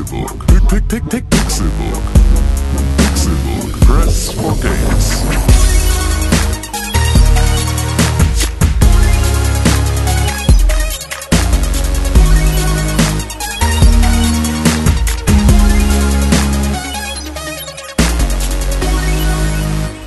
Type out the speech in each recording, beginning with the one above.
Pixelbook. Pick, pick, pick, Pixelbook. Pixelbook. Press for games.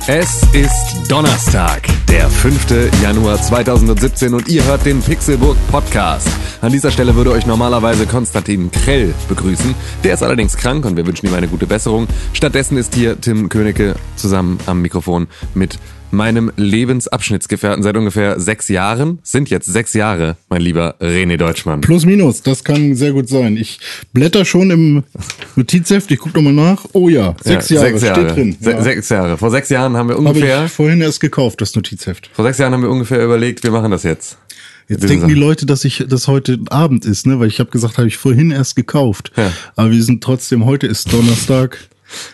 Es ist Donnerstag, der 5. Januar 2017 und ihr hört den Pixelburg Podcast. An dieser Stelle würde euch normalerweise Konstantin Krell begrüßen. Der ist allerdings krank und wir wünschen ihm eine gute Besserung. Stattdessen ist hier Tim Königke zusammen am Mikrofon mit meinem Lebensabschnittsgefährten seit ungefähr sechs Jahren. Sind jetzt sechs Jahre, mein lieber René Deutschmann. Plus minus, das kann sehr gut sein. Ich blätter schon im Notizheft, ich gucke nochmal nach. Oh ja, sechs Ja, Jahre, steht drin. Se Ja. Sechs Jahre. Vor sechs Jahren haben wir Habe ungefähr, ich vorhin erst gekauft, das Notizheft. vor sechs Jahren haben wir ungefähr überlegt, wir machen das jetzt. Jetzt denken die. Leute, dass ich das heute Abend ist, ne? Weil ich habe gesagt, habe ich vorhin erst gekauft. Ja. Aber wir sind trotzdem, heute ist Donnerstag.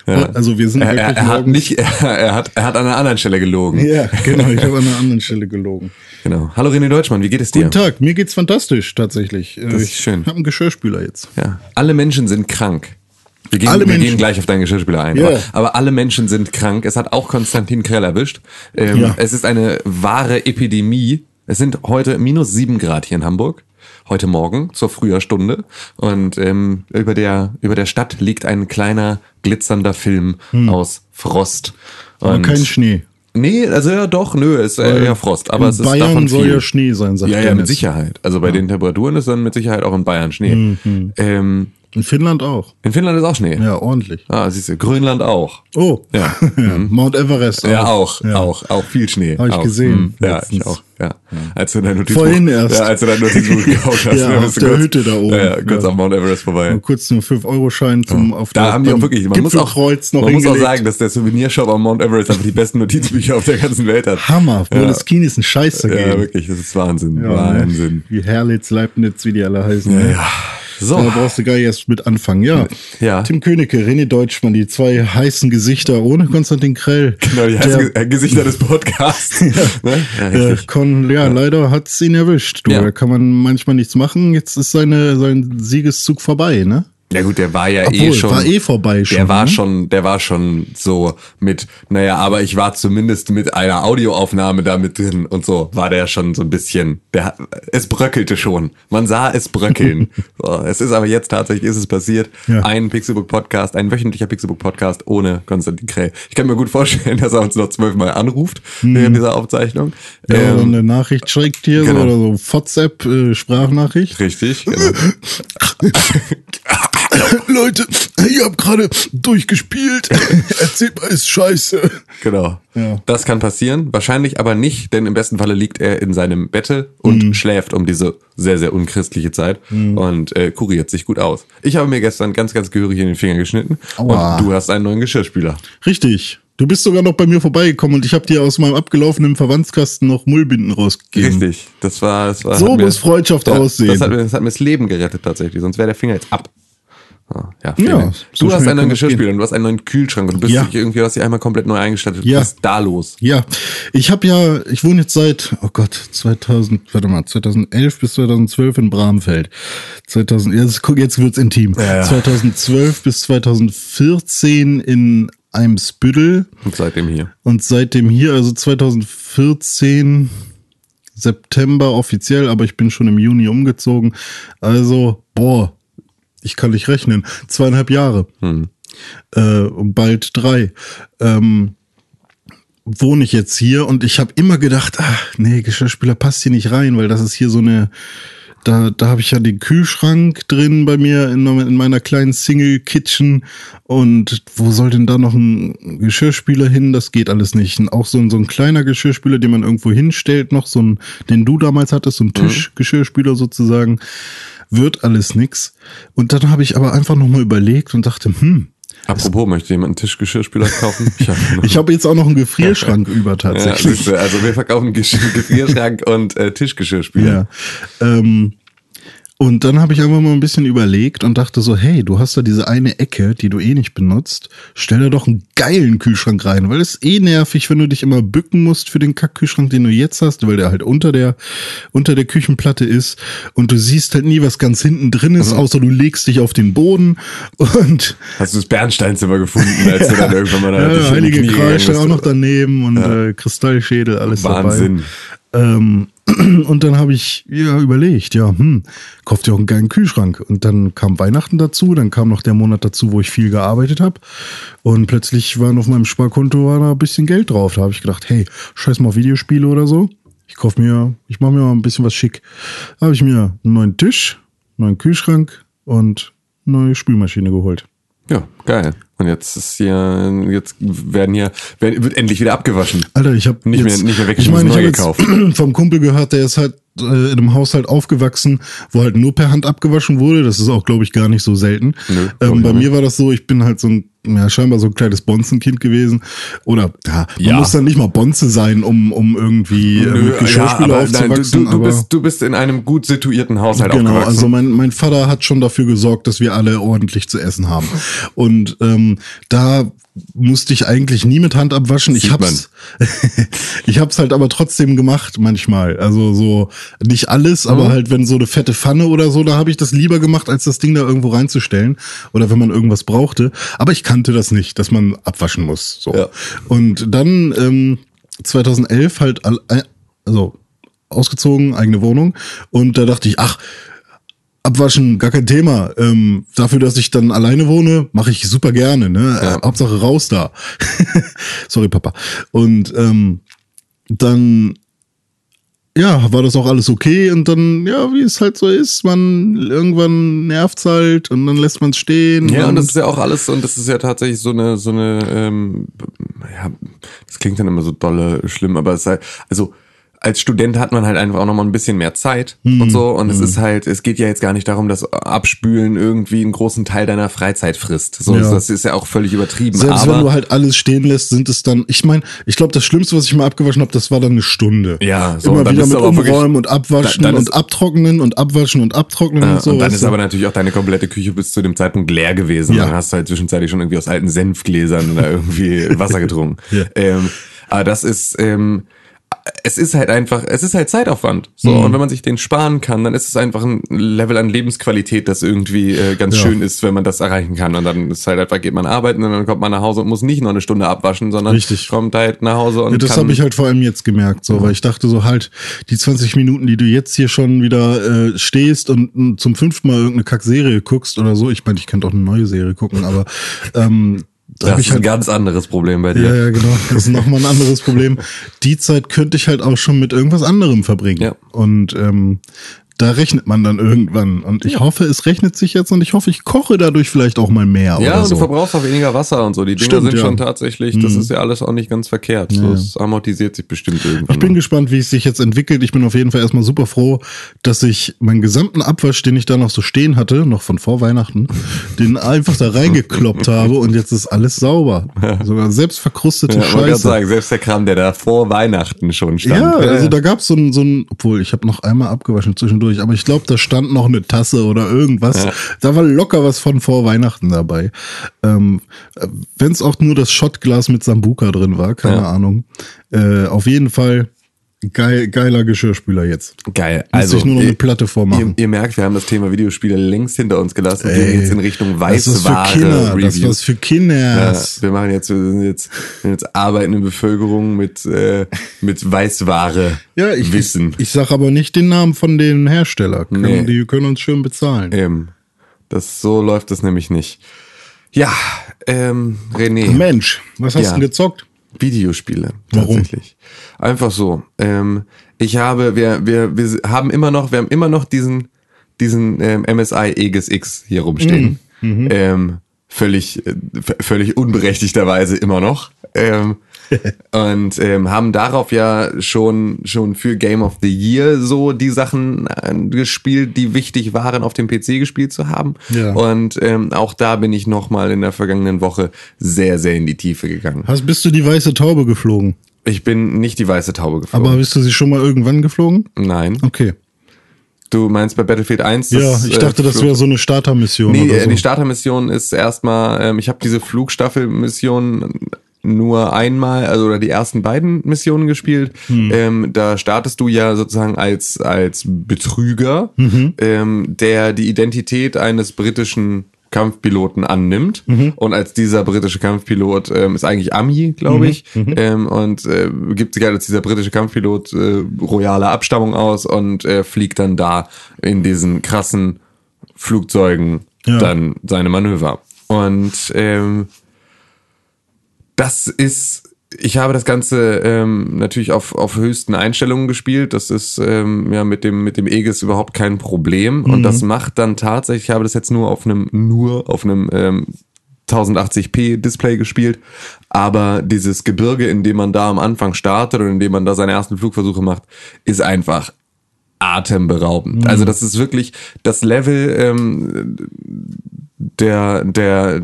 Also wir sind Er, er, er hat nicht, er, er hat, er hat an einer anderen Stelle gelogen. Ja, genau, ich habe an einer anderen Stelle gelogen. Genau. Hallo René Deutschmann, wie geht es dir? Guten Tag, mir geht's fantastisch tatsächlich. Äh, ist ich schön. habe einen Geschirrspüler jetzt. Ja. Alle Menschen sind krank. Wir gehen, Alle wir Menschen. gehen gleich auf deinen Geschirrspüler ein. Ja. Aber, aber alle Menschen sind krank. Es hat auch Konstantin Krell erwischt. Ähm, Ja. Es ist eine wahre Epidemie. Es sind heute minus sieben Grad hier in Hamburg. Heute Morgen zur früher Stunde. Und ähm, über, der, über der Stadt liegt ein kleiner glitzernder Film aus Frost. Hm. Aber Und- kein Schnee. Nee, also ja doch, nö, ist äh, eher Frost. Aber in es ist Bayern davon soll viel. ja Schnee sein, sagt Ja, ja, mit. Sicherheit. Also bei den Temperaturen ist dann mit Sicherheit auch in Bayern Schnee. Ähm, In Finnland auch. in Finnland ist auch Schnee. Ja, ordentlich. Ah, siehst du, Grönland auch. Oh, Ja. Mount Everest Ja, auch, auch, auch viel Schnee. Hab ich auch. gesehen, Hm. Ja, ich auch, ja. Als du dein Notizbuch, Vorhin erst. Ja, als du dein Notizbuch gekauft hast. Ja, auf der kurz, Hütte da oben. Ja, ja kurz Ja. am Mount Everest vorbei. Mal kurz einen 5-Euro-Schein zum auf Da haben die auch wirklich, man muss auch, man muss auch sagen, dass der Souvenirshop am Mount Everest einfach die besten Notizbücher auf der ganzen Welt hat. Hammer, Ja. das Kinis ein Scheiß Ja, dagegen. wirklich, das ist Wahnsinn. Ja, Wahnsinn. Wie Herlitz, Leibniz, wie die alle heißen. ne? Ja. So. Da brauchst du gar nicht erst mit anfangen. Ja. Ja. Tim Königke, René Deutschmann, die zwei heißen Gesichter ohne Konstantin Krell. Genau, die Der- heißen Ge- Gesichter des Podcasts. ne? ja, Äh. Con, ja, leider hat's ihn erwischt. Du, Ja. Da kann man manchmal nichts machen. Jetzt ist seine, sein Siegeszug vorbei, ne? Ja gut, der war ja eh Obwohl, schon. war eh vorbei schon. Der war ne? schon, der war schon so mit, naja, aber ich war zumindest mit einer Audioaufnahme da mit drin und so, war der schon so ein bisschen, der, es bröckelte schon. Man sah es bröckeln. so, es ist aber jetzt tatsächlich, ist es passiert. Ja. Ein Pixelbook Podcast, ein wöchentlicher Pixelbook Podcast ohne Konstantin Krell. Ich kann mir gut vorstellen, dass er uns noch zwölfmal anruft während dieser Aufzeichnung. Ja, oder Ähm, eine Nachricht schickt hier genau. so, oder so WhatsApp, äh, Sprachnachricht. richtig, genau. Leute, ich hab gerade durchgespielt. Erzählt mal, ist scheiße. Genau. Ja. Das kann passieren, wahrscheinlich aber nicht, denn im besten Falle liegt er in seinem Bette und Mhm. schläft um diese sehr, sehr unchristliche Zeit und äh, kuriert sich gut aus. Ich habe mir gestern ganz, ganz gehörig in den Finger geschnitten Aua. und du hast einen neuen Geschirrspüler. Richtig. Du bist sogar noch bei mir vorbeigekommen und ich habe dir aus meinem abgelaufenen Verwandtskasten noch Mullbinden rausgegeben. Richtig. Das war, das war. So hat mir- muss Freundschaft ja, aussehen. Das hat, mir, das hat mir das Leben gerettet tatsächlich, sonst wäre der Finger jetzt ab. Ah, Ja, Ja, so du hast einen neuen Geschirrspüler und du hast einen neuen Kühlschrank und du bist Ja. irgendwie, hast dich einmal komplett neu eingestattet. Ja. Was ist da los? Ja, ich habe ja, ich wohne jetzt seit, oh Gott, 2000, warte mal, 2011 bis 2012 in Bramfeld. 2000, jetzt, guck, jetzt wird's intim. Ja. 2012 bis 2014 in Eimsbüttel Und seitdem hier. und seitdem hier, also 2014 September offiziell, aber ich bin schon im Juni umgezogen. Also, boah, ich kann nicht rechnen. Zweieinhalb Jahre. Äh, und bald drei. Ähm, wohne ich jetzt hier und ich habe immer gedacht, ach, nee, Geschirrspüler passt hier nicht rein, weil das ist hier so eine, da, da habe ich ja den Kühlschrank drin bei mir in, in meiner kleinen Single Kitchen und wo soll denn da noch ein Geschirrspüler hin? Das geht alles nicht. Und auch so ein, so ein kleiner Geschirrspüler, den man irgendwo hinstellt, noch so ein, den du damals hattest, so ein Tischgeschirrspüler sozusagen, wird alles nix. Und dann habe ich aber einfach nochmal überlegt und dachte, hm, Apropos, möchte jemand einen Tischgeschirrspüler kaufen? Ich habe noch ich habe jetzt auch noch einen Gefrierschrank über Ja, tatsächlich. du, also wir verkaufen Gesch- Gefrierschrank und äh, Tischgeschirrspüler. Ja. Ähm, Und dann habe ich einfach mal ein bisschen überlegt und dachte so, hey, du hast da diese eine Ecke, die du eh nicht benutzt. Stell da doch einen geilen Kühlschrank rein, weil es eh nervig, wenn du dich immer bücken musst für den Kackkühlschrank, den du jetzt hast, weil der halt unter der, unter der Küchenplatte ist. Und du siehst halt nie, was ganz hinten drin ist, außer du legst dich auf den Boden und Hast du das Bernsteinzimmer gefunden, als du dann irgendwann mal da ja, die Heilige bist? auch noch daneben und äh, Kristallschädel, alles Wahnsinn. dabei. Ähm, und dann habe ich ja überlegt, ja, hm, kauft ihr auch einen geilen Kühlschrank. Und dann kam Weihnachten dazu, dann kam noch der Monat dazu, wo ich viel gearbeitet habe. Und plötzlich waren auf meinem Sparkonto war da ein bisschen Geld drauf. Da habe ich gedacht, hey, scheiß mal auf Videospiele oder so. Ich kauf mir, ich mache mir mal ein bisschen was schick. Da habe ich mir einen neuen Tisch, einen neuen Kühlschrank und eine neue Spülmaschine geholt. Ja, geil. Und jetzt ist hier, jetzt werden hier, werden, wird endlich wieder abgewaschen. Alter, ich habe Nicht mehr- nicht mehr weg, Ich ich meine, ich neu habe jetzt vom Kumpel gehört, der ist halt äh, in einem Haushalt aufgewachsen, wo halt nur per Hand abgewaschen wurde. Das ist auch, glaube ich, gar nicht so selten. Nö, ähm, ich bei mir war das so, ich bin halt so ein, ja, scheinbar so ein kleines Bonzenkind gewesen. Oder ja, man Ja. muss dann nicht mal Bonze sein, um, um irgendwie äh, mit Geschirrspüler aber nein, du, aufzuwachsen. du, aber bist, du bist in einem gut situierten Haushalt Genau, aufgewachsen. also mein, mein Vater hat schon dafür gesorgt, dass wir alle ordentlich zu essen haben. Und ähm, da musste ich eigentlich nie mit Hand abwaschen. Ich Sieht hab's, ich hab's halt aber trotzdem gemacht manchmal. Also so nicht alles, aber Mhm. halt wenn so eine fette Pfanne oder so, da habe ich das lieber gemacht, als das Ding da irgendwo reinzustellen oder wenn man irgendwas brauchte. Aber ich kannte das nicht, dass man abwaschen muss. So. Ja. Und dann ähm, 2011 halt, äh, also ausgezogen, eigene Wohnung. Und da dachte ich, ach, Abwaschen, gar kein Thema. Ähm, dafür, dass ich dann alleine wohne, mache ich super gerne. Ne? Äh, Hauptsache raus da. Sorry, Papa. Und ähm, dann ja, war das auch alles okay und dann, ja, wie es halt so ist, man irgendwann nervt's halt und dann lässt man es stehen. Ja, und das ist ja auch alles, und das ist ja tatsächlich so eine, so eine, ähm, ja, das klingt dann immer so dolle schlimm, aber es halt, also als Student hat man halt einfach auch nochmal ein bisschen mehr Zeit Hm, und so. Und es ist halt, es geht ja jetzt gar nicht darum, dass Abspülen irgendwie einen großen Teil deiner Freizeit frisst. So, Ja. das ist ja auch völlig übertrieben. Selbst aber wenn du halt alles stehen lässt, sind es dann, ich meine, ich glaube, das Schlimmste, was ich mal abgewaschen habe, das war dann eine Stunde. Ja, so, Immer wieder ist mit Umräumen und Abwaschen dann ist- und Abtrocknen und Abwaschen und Abtrocknen Ja, und so. und dann ist aber natürlich auch deine komplette Küche bis zu dem Zeitpunkt leer gewesen. Ja. Dann hast du halt zwischenzeitlich schon irgendwie aus alten Senfgläsern da irgendwie Wasser getrunken. Ja. ähm, aber das ist, ähm, es ist halt einfach, es ist halt Zeitaufwand. So, Mhm. und wenn man sich den sparen kann, dann ist es einfach ein Level an Lebensqualität, das irgendwie äh, ganz Ja. schön ist, wenn man das erreichen kann. Und dann ist halt einfach, geht man arbeiten und dann kommt man nach Hause und muss nicht noch eine Stunde abwaschen, sondern Richtig. kommt halt nach Hause und Ja, das habe ich halt vor allem jetzt gemerkt, so, weil ich dachte so halt, die 20 Minuten, die du jetzt hier schon wieder äh, stehst und m, zum fünften Mal irgendeine Kackserie guckst oder so, ich meine, ich könnte auch eine neue Serie gucken, aber ähm, das habe ist ich ein halt ganz anderes Problem bei dir. Ja, ja, genau. Das ist nochmal ein anderes Problem. Die Zeit könnte ich halt auch schon mit irgendwas anderem verbringen. Ja. Und ähm, da rechnet man dann irgendwann. Und ich hoffe, es rechnet sich jetzt und ich hoffe, ich koche dadurch vielleicht auch mal mehr. Ja, und so. du verbrauchst auch weniger Wasser und so. Die Dinger Stimmt, sind ja. Mhm. schon tatsächlich, das ist ja alles auch nicht ganz verkehrt. So, es amortisiert sich bestimmt irgendwann. Ich bin mal. gespannt, wie es sich jetzt entwickelt. Ich bin auf jeden Fall erstmal super froh, dass ich meinen gesamten Abwasch, den ich da noch so stehen hatte, noch von vor Weihnachten, den einfach da reingekloppt habe und jetzt ist alles sauber. Sogar selbst verkrustete ja, Scheiße. sagen, selbst der Kram, der da vor Weihnachten schon stand. Ja, also da gab's so ein, so ein, obwohl ich habe noch einmal abgewaschen zwischendurch, aber ich glaube, da stand noch eine Tasse oder irgendwas. Da war locker was von vor Weihnachten dabei. Ähm, Wenn es auch nur das Shotglas mit Sambuka drin war, keine Ja. Ahnung. Äh, auf jeden Fall geil, geiler Geschirrspüler jetzt. Geil. Also, ich nur noch eine Platte vormachen. ihr, ihr merkt, wir haben das Thema Videospiele längst hinter uns gelassen Ey, gehen jetzt in Richtung das Weißware Kinder, das Review. ist was für Kinder. Ja, wir machen jetzt, wir sind jetzt, wir sind jetzt arbeitende Bevölkerung mit, äh, mit Weißware Ja, ich, Wissen. ich sag aber nicht den Namen von den Hersteller. Können, Nee. Die können uns schön bezahlen. Ähm, das, so läuft das nämlich nicht. Ja, ähm, René. Mensch, was hast Ja. du denn gezockt? Videospiele Warum? tatsächlich. Einfach so. Ähm, ich habe, wir, wir, wir haben immer noch, wir haben immer noch diesen, diesen ähm, MSI Aegis X hier rumstehen. Mhm. Ähm, völlig, äh, völlig unberechtigterweise immer noch. Ähm, und ähm, haben darauf ja schon schon für Game of the Year so die Sachen äh, gespielt, die wichtig waren, auf dem PC gespielt zu haben. Ja. Und ähm, auch da bin ich noch mal in der vergangenen Woche sehr sehr in die Tiefe gegangen. Hast, bist du die weiße Taube geflogen? Ich bin nicht die weiße Taube geflogen. Aber bist du sie schon mal irgendwann geflogen? Nein. Okay. Du meinst bei Battlefield 1? Ja, das, ich äh, dachte, das Flug- wäre so eine Startermission Nee, äh, so. die Startermission ist erstmal, ähm, ich habe diese Flugstaffelmission nur einmal, also oder die ersten beiden Missionen gespielt. Hm. Ähm, da startest du ja sozusagen als als Betrüger, Mhm. ähm, der die Identität eines britischen Kampfpiloten annimmt Mhm. und als dieser britische Kampfpilot ähm, ist eigentlich Ami, glaube Mhm. ich, ähm, und äh, gibt sich halt als dieser britische Kampfpilot äh, royaler Abstammung aus und äh, fliegt dann da in diesen krassen Flugzeugen Ja. dann seine Manöver. Und ähm, das ist, ich habe das Ganze ähm, natürlich auf, auf höchsten Einstellungen gespielt. Das ist ähm, ja mit dem mit dem Aegis überhaupt kein Problem. Und das macht dann tatsächlich, ich habe das jetzt nur auf einem nur auf einem ähm, 1080p Display gespielt, aber dieses Gebirge, in dem man da am Anfang startet und in dem man da seine ersten Flugversuche macht, ist einfach atemberaubend. Also das ist wirklich das Level ähm, der der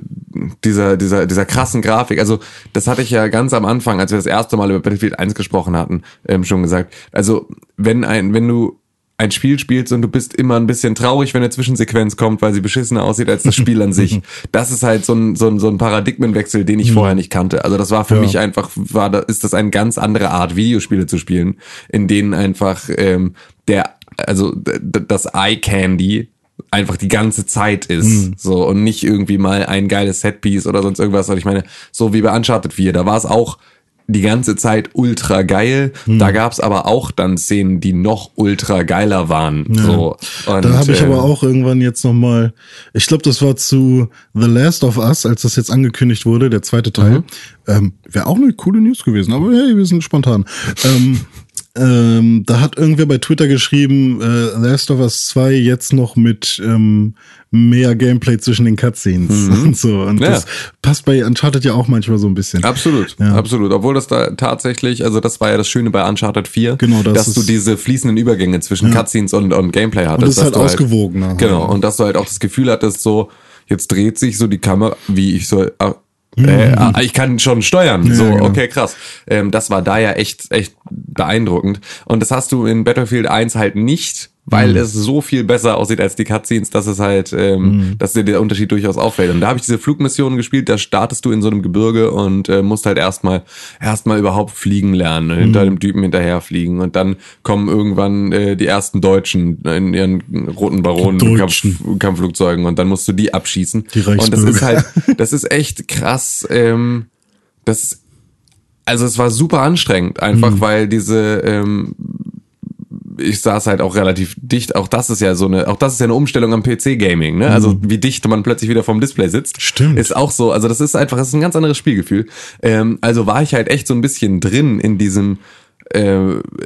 dieser dieser dieser krassen Grafik. Also das hatte ich ja ganz am Anfang, als wir das erste Mal über Battlefield 1 gesprochen hatten, ähm, schon gesagt. Also wenn ein wenn du ein Spiel spielst und du bist immer ein bisschen traurig, wenn eine Zwischensequenz kommt, weil sie beschissener aussieht als das Spiel an sich. Das ist halt so ein, so ein, so ein Paradigmenwechsel, den ich vorher nicht kannte. Also das war für Ja. mich einfach, war da, ist das eine ganz andere Art, Videospiele zu spielen, in denen einfach ähm, der, also das Eye Candy einfach die ganze Zeit ist. So, und nicht irgendwie mal ein geiles Setpiece oder sonst irgendwas. Und ich meine, so wie bei Uncharted 4, da war es auch die ganze Zeit ultra geil. Da gab's aber auch dann Szenen, die noch ultra geiler waren. So. Und, da habe ich ähm, aber auch irgendwann jetzt noch mal, ich glaube, das war zu The Last of Us, als das jetzt angekündigt wurde, der zweite Teil. Ähm, Wäre auch eine coole News gewesen, aber hey, wir sind spontan. ähm, ähm, da hat irgendwer bei Twitter geschrieben, äh, Last of Us 2 jetzt noch mit ähm, mehr Gameplay zwischen den Cutscenes und so. Und Ja. das passt bei Uncharted ja auch manchmal so ein bisschen. Absolut, Ja. absolut. Obwohl das da tatsächlich, also das war ja das Schöne bei Uncharted 4, Genau, das dass du diese fließenden Übergänge zwischen Cutscenes und, und Gameplay hattest. Und das ist halt du ausgewogener. Genau, und dass du halt auch das Gefühl hattest, so, jetzt dreht sich so die Kamera, wie ich so, äh, ah, ich kann schon steuern. so, genau. okay, krass. Ähm, das war da ja echt, echt beeindruckend. Und das hast du in Battlefield 1 halt nicht, weil Mhm. es so viel besser aussieht als die Cutscenes, dass es halt, ähm, Mhm. dass dir der Unterschied durchaus auffällt. Und da habe ich diese Flugmissionen gespielt, da startest du in so einem Gebirge und äh, musst halt erstmal erstmal überhaupt fliegen lernen, Mhm. hinter dem Typen hinterher fliegen. Und dann kommen irgendwann äh, die ersten Deutschen in ihren roten Baronen Kampf. Kampfflugzeugen und dann musst du die abschießen. Die und das ist halt, das ist echt krass. Ähm, das ist also es war super anstrengend, einfach Mhm. weil diese, ähm, ich saß halt auch relativ dicht. Auch das ist ja so eine, auch das ist ja eine Umstellung am PC-Gaming, ne? Also wie dicht man plötzlich wieder vom Display sitzt. Mhm. Stimmt. Ist auch so. Also das ist einfach, das ist ein ganz anderes Spielgefühl. Ähm, also war ich halt echt so ein bisschen drin in diesem, äh,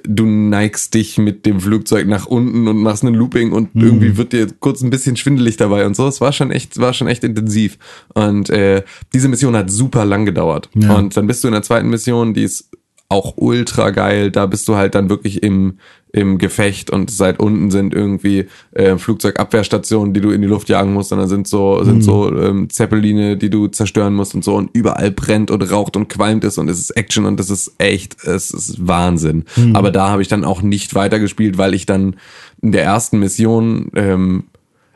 du neigst dich mit dem Flugzeug nach unten und machst einen Looping und Mhm. irgendwie wird dir kurz ein bisschen schwindelig dabei und so. Es war schon echt, war schon echt intensiv. Und äh, diese Mission hat super lang gedauert. Ja. Und dann bist du in der zweiten Mission, die ist auch ultra geil. Da bist du halt dann wirklich im, im Gefecht und seit unten sind irgendwie äh, Flugzeugabwehrstationen, die du in die Luft jagen musst. Und dann sind so, sind so ähm, Zeppeline, die du zerstören musst und so. Und überall brennt und raucht und qualmt es und es ist Action und es ist echt, es ist Wahnsinn. Aber da habe ich dann auch nicht weitergespielt, weil ich dann in der ersten Mission ähm,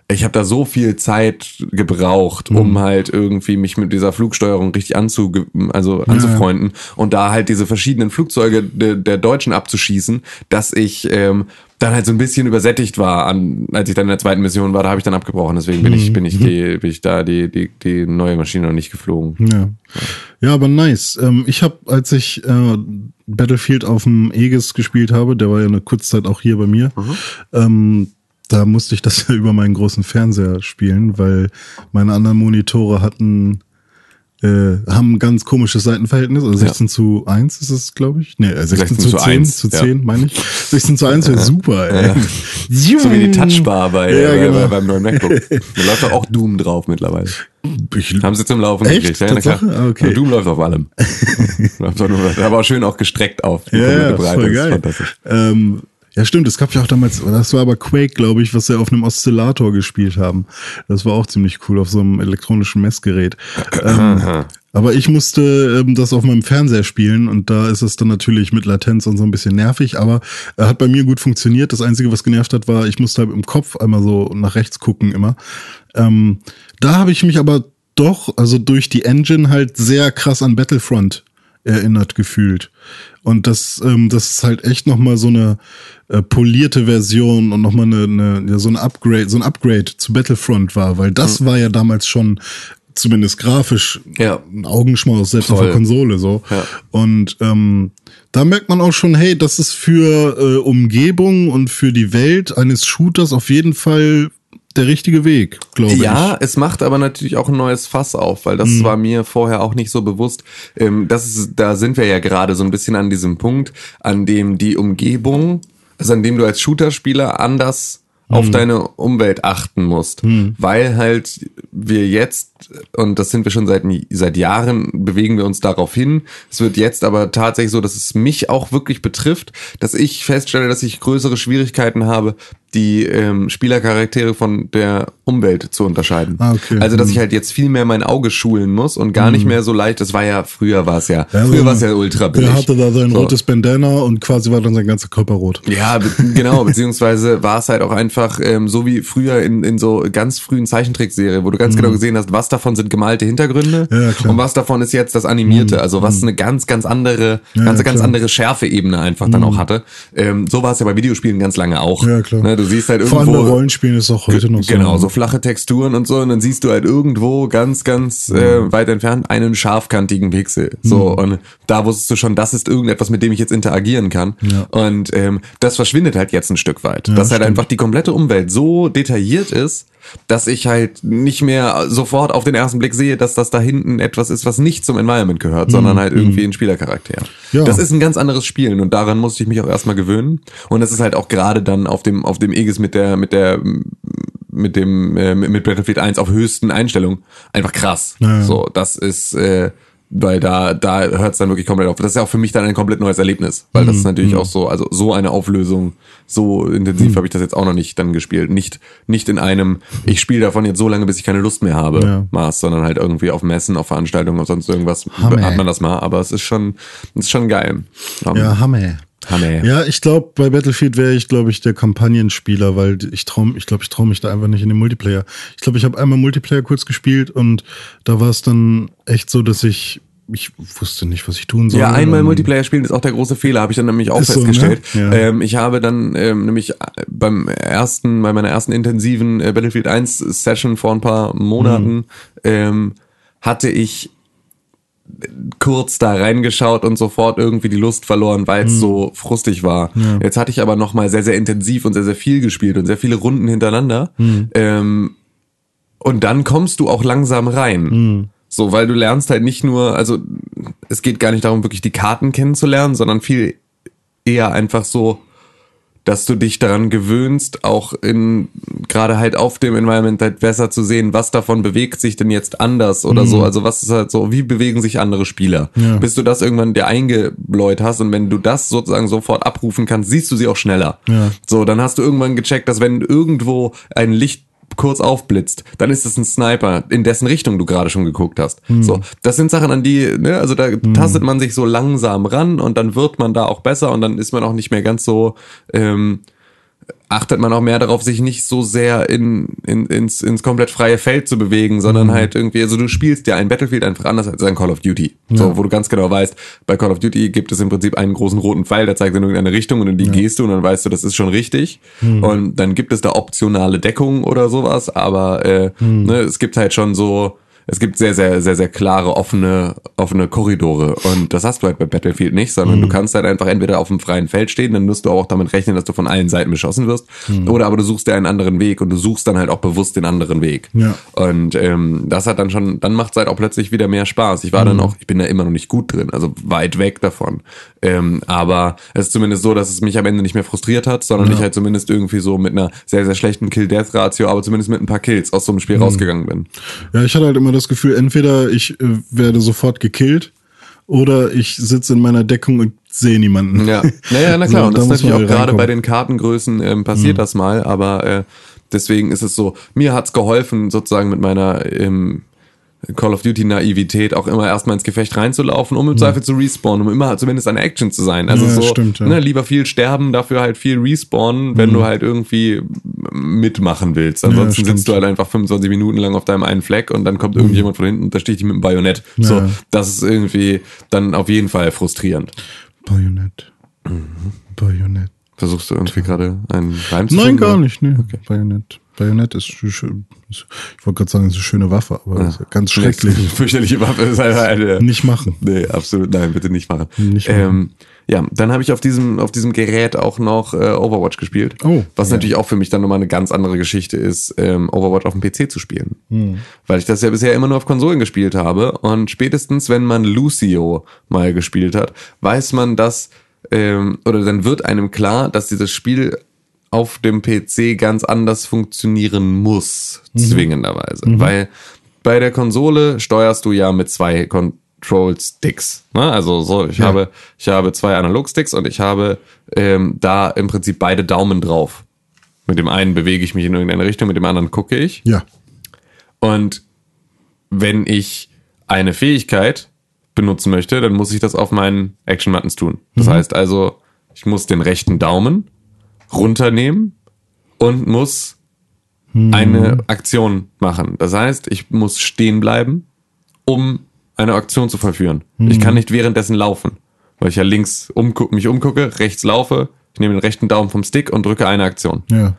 ich habe da so viel Zeit gebraucht, um halt irgendwie mich mit dieser Flugsteuerung richtig anzuge also anzufreunden und da halt diese verschiedenen Flugzeuge de der Deutschen abzuschießen, dass ich ähm, dann halt so ein bisschen übersättigt war, an, als ich dann in der zweiten Mission war, da habe ich dann abgebrochen. Deswegen bin ich bin ich die, bin ich da die die die neue Maschine noch nicht geflogen. Ja, ja aber nice. Ähm, ich habe, als ich äh, Battlefield auf dem Aegis gespielt habe, der war ja eine Kurzzeit auch hier bei mir, ähm, da musste ich das ja über meinen großen Fernseher spielen, weil meine anderen Monitore hatten äh, haben ein ganz komisches Seitenverhältnis, also 16 zu 1 ist es, glaube ich. Nee, äh, 16, 16 zu zu 10, 1, zu ja. 10, meine ich. 16 zu 1 wäre super, ey. So wie die Touchbar bei, Ja, bei, genau. bei, beim neuen MacBook. Da läuft doch auch Doom drauf mittlerweile. Ich, Haben sie zum Laufen Echt? gekriegt. Ja, klar. Ah, okay. Ja, Doom läuft auf allem. läuft doch nur, aber auch schön auch gestreckt auf. ja, ja, voll das ist geil. fantastisch. Ähm, Ja, stimmt. Es gab ja auch damals, das war aber Quake, glaube ich, was sie auf einem Oszillator gespielt haben. Das war auch ziemlich cool auf so einem elektronischen Messgerät. ähm, aber ich musste ähm, das auf meinem Fernseher spielen und da ist es dann natürlich mit Latenz und so ein bisschen nervig, aber er hat bei mir gut funktioniert. Das Einzige, was genervt hat, war, ich musste halt im Kopf einmal so nach rechts gucken immer. Ähm, da habe ich mich aber doch, also durch die Engine halt sehr krass an Battlefront erinnert gefühlt. Und das, ähm, das ist halt echt nochmal so eine äh, polierte Version und nochmal eine, eine, ja, so ein Upgrade, so ein Upgrade zu Battlefront war, weil das mhm. war ja damals schon zumindest grafisch ja. ein Augenschmaus, selbst Voll. auf der Konsole so. Ja. Und ähm, da merkt man auch schon, hey, das ist für äh, Umgebung und für die Welt eines Shooters auf jeden Fall der richtige Weg, glaube ich. Ja, es macht aber natürlich auch ein neues Fass auf, weil das Mhm. war mir vorher auch nicht so bewusst. Ähm, das ist, da sind wir ja gerade so ein bisschen an diesem Punkt, an dem die Umgebung, also an dem du als Shooter-Spieler anders Mhm. auf deine Umwelt achten musst, weil halt wir jetzt und das sind wir schon seit seit Jahren bewegen wir uns darauf hin. Es wird jetzt aber tatsächlich so, dass es mich auch wirklich betrifft, dass ich feststelle, dass ich größere Schwierigkeiten habe, die ähm, Spielercharaktere von der Umwelt zu unterscheiden. Ah, okay. Also dass ich halt jetzt viel mehr mein Auge schulen muss und gar nicht mehr so leicht. Das war ja früher war es ja, Ja, früher war es ja ultra billig. Der hatte da sein So. rotes Bandana und quasi war dann sein ganzer Körper rot. Ja, be genau, beziehungsweise war es halt auch einfach ähm, so wie früher in, in so ganz frühen Zeichentrickserie, wo du ganz genau gesehen hast, was davon sind gemalte Hintergründe Mhm. Ja. Mhm. und was davon ist jetzt das Animierte, also was eine ganz, ganz andere, Ja, ganz, ganz. Mhm. andere Schärfeebene einfach dann auch hatte. Ähm, so war es ja bei Videospielen ganz lange auch. Ja, klar. Ne, du siehst halt Vor allem irgendwo bei Rollenspielen ist auch heute noch so. Genau, so flache Texturen und so. Und dann siehst du halt irgendwo ganz, ganz äh, weit entfernt einen scharfkantigen Pixel. So, und da wusstest du schon, das ist irgendetwas, mit dem ich jetzt interagieren kann. Ja. Und ähm, das verschwindet halt jetzt ein Stück weit. Ja, dass halt stimmt. einfach die komplette Umwelt so detailliert ist, dass ich halt nicht mehr sofort auf den ersten Blick sehe, dass das da hinten etwas ist, was nicht zum Environment gehört, sondern halt irgendwie ein Spielercharakter. Ja. Das ist ein ganz anderes Spielen und daran musste ich mich auch erstmal gewöhnen. Und das ist halt auch gerade dann auf dem, auf dem Aegis mit der, mit der, mit dem, äh, mit mit Battlefield 1 auf höchsten Einstellungen einfach krass. Ja. So, das ist, äh, weil da, da hört es dann wirklich komplett auf. Das ist ja auch für mich dann ein komplett neues Erlebnis, weil Mhm. das ist natürlich auch so, also so eine Auflösung, so intensiv Mhm. habe ich das jetzt auch noch nicht dann gespielt. Nicht, nicht in einem, ich spiele davon jetzt so lange, bis ich keine Lust mehr habe, Ja. Maß, sondern halt irgendwie auf Messen, auf Veranstaltungen und sonst irgendwas Hammer. hat man das mal, aber es ist schon, es ist schon geil. Ja, Hammer. Hammer. Ja, ich glaube, bei Battlefield wäre ich, glaube ich, der Kampagnenspieler, weil ich traue ich glaube, ich traue mich da einfach nicht in den Multiplayer. Ich glaube, ich habe einmal Multiplayer kurz gespielt und da war es dann echt so, dass ich, ich wusste nicht, was ich tun soll. Ja, einmal Und- Multiplayer spielen ist auch der große Fehler, habe ich dann nämlich auch Ist so, ne? festgestellt. Ja. ähm, ich habe dann ähm, nämlich äh, beim ersten, bei meiner ersten intensiven äh, Battlefield 1 Session vor ein paar Monaten Mhm. ähm, hatte ich kurz da reingeschaut und sofort irgendwie die Lust verloren, weil es Mhm. so frustig war. Jetzt hatte ich aber noch mal sehr, sehr intensiv und sehr, sehr viel gespielt und sehr viele Runden hintereinander. Mhm. Ähm, und dann kommst du auch langsam rein. Mhm. So, weil du lernst halt nicht nur, also es geht gar nicht darum, wirklich die Karten kennenzulernen, sondern viel eher einfach so, dass du dich daran gewöhnst, auch in gerade halt auf dem Environment halt besser zu sehen, was davon bewegt sich denn jetzt anders oder so. Also was ist halt so, wie bewegen sich andere Spieler? Mhm. Ja. Bis du das irgendwann dir eingebläut hast und wenn du das sozusagen sofort abrufen kannst, siehst du sie auch schneller. Ja. So, dann hast du irgendwann gecheckt, dass wenn irgendwo ein Licht kurz aufblitzt, dann ist es ein Sniper, in dessen Richtung du gerade schon geguckt hast. So, das sind Sachen, an die, ne, also da tastet man sich so langsam ran und dann wird man da auch besser und dann ist man auch nicht mehr ganz so, ähm, achtet man auch mehr darauf, sich nicht so sehr in, in, ins, ins komplett freie Feld zu bewegen, sondern halt irgendwie, also du spielst ja ein Battlefield einfach anders als ein Call of Duty. So, wo du ganz genau weißt, bei Call of Duty gibt es im Prinzip einen großen roten Pfeil, der zeigt in irgendeine Richtung und in die gehst du und dann weißt du, das ist schon richtig. Und dann gibt es da optionale Deckung oder sowas, aber äh, ne, es gibt halt schon so, es gibt sehr, sehr, sehr, sehr klare, offene, offene Korridore. Und das hast du halt bei Battlefield nicht, sondern du kannst halt einfach entweder auf dem freien Feld stehen, dann musst du auch damit rechnen, dass du von allen Seiten beschossen wirst. Oder aber du suchst dir einen anderen Weg und du suchst dann halt auch bewusst den anderen Weg. Ja. Und ähm, das hat dann schon, dann macht es halt auch plötzlich wieder mehr Spaß. Ich war dann auch, ich bin da immer noch nicht gut drin, also weit weg davon. Ähm, aber es ist zumindest so, dass es mich am Ende nicht mehr frustriert hat, sondern ich halt zumindest irgendwie so mit einer sehr, sehr schlechten Kill-Death-Ratio, aber zumindest mit ein paar Kills aus so einem Spiel rausgegangen bin. Ja, ich hatte halt immer das Gefühl, entweder ich äh, werde sofort gekillt oder ich sitze in meiner Deckung und sehe niemanden. Ja, naja, na klar. So, und da das ist natürlich auch gerade reinkommen. bei den Kartengrößen ähm, passiert das mal, aber äh, deswegen ist es so, mir hat's geholfen, sozusagen mit meiner ähm, Call of Duty Naivität auch immer erstmal ins Gefecht reinzulaufen, um im Zweifel zu respawnen, um immer zumindest eine Action zu sein. Also Ja, so, stimmt, ja. ne, lieber viel sterben, dafür halt viel respawnen, wenn du halt irgendwie mitmachen willst. Ansonsten stimmt. sitzt du halt einfach 25 Minuten lang auf deinem einen Fleck und dann kommt irgendjemand von hinten und da sticht dich mit dem Bajonett. So, Ja. das ist irgendwie dann auf jeden Fall frustrierend. Bajonett. Mhm. Bajonett. Versuchst du irgendwie gerade einen Reim zu Nein, finden, gar nicht. Nee. Bajonett. Bajonett ist, ich wollte gerade sagen, ist eine schöne Waffe, aber ist ganz schrecklich. Fürchterliche Waffe ist halt eine. Nicht machen. Nee, absolut, nein, bitte nicht machen. Nicht machen. Ähm, ja, dann habe ich auf diesem, auf diesem Gerät auch noch äh, Overwatch gespielt. Oh, was ja. natürlich auch für mich dann nochmal eine ganz andere Geschichte ist, ähm, Overwatch auf dem PC zu spielen. Hm. Weil ich das ja bisher immer nur auf Konsolen gespielt habe. Und spätestens, wenn man Lucio mal gespielt hat, weiß man, dass, ähm, oder dann wird einem klar, dass dieses Spiel auf dem PC ganz anders funktionieren muss, zwingenderweise. Weil bei der Konsole steuerst du ja mit zwei Control Sticks. Ne? Also so, ich Ja. habe, ich habe zwei Analogsticks und ich habe ähm, da im Prinzip beide Daumen drauf. Mit dem einen bewege ich mich in irgendeine Richtung, mit dem anderen gucke ich. Ja. Und wenn ich eine Fähigkeit benutzen möchte, dann muss ich das auf meinen Action Buttons tun. Das heißt also, ich muss den rechten Daumen runternehmen und muss eine Aktion machen. Das heißt, ich muss stehen bleiben, um eine Aktion zu vollführen. Ich kann nicht währenddessen laufen, weil ich ja links umgu mich umgucke, rechts laufe, ich nehme den rechten Daumen vom Stick und drücke eine Aktion. Ja.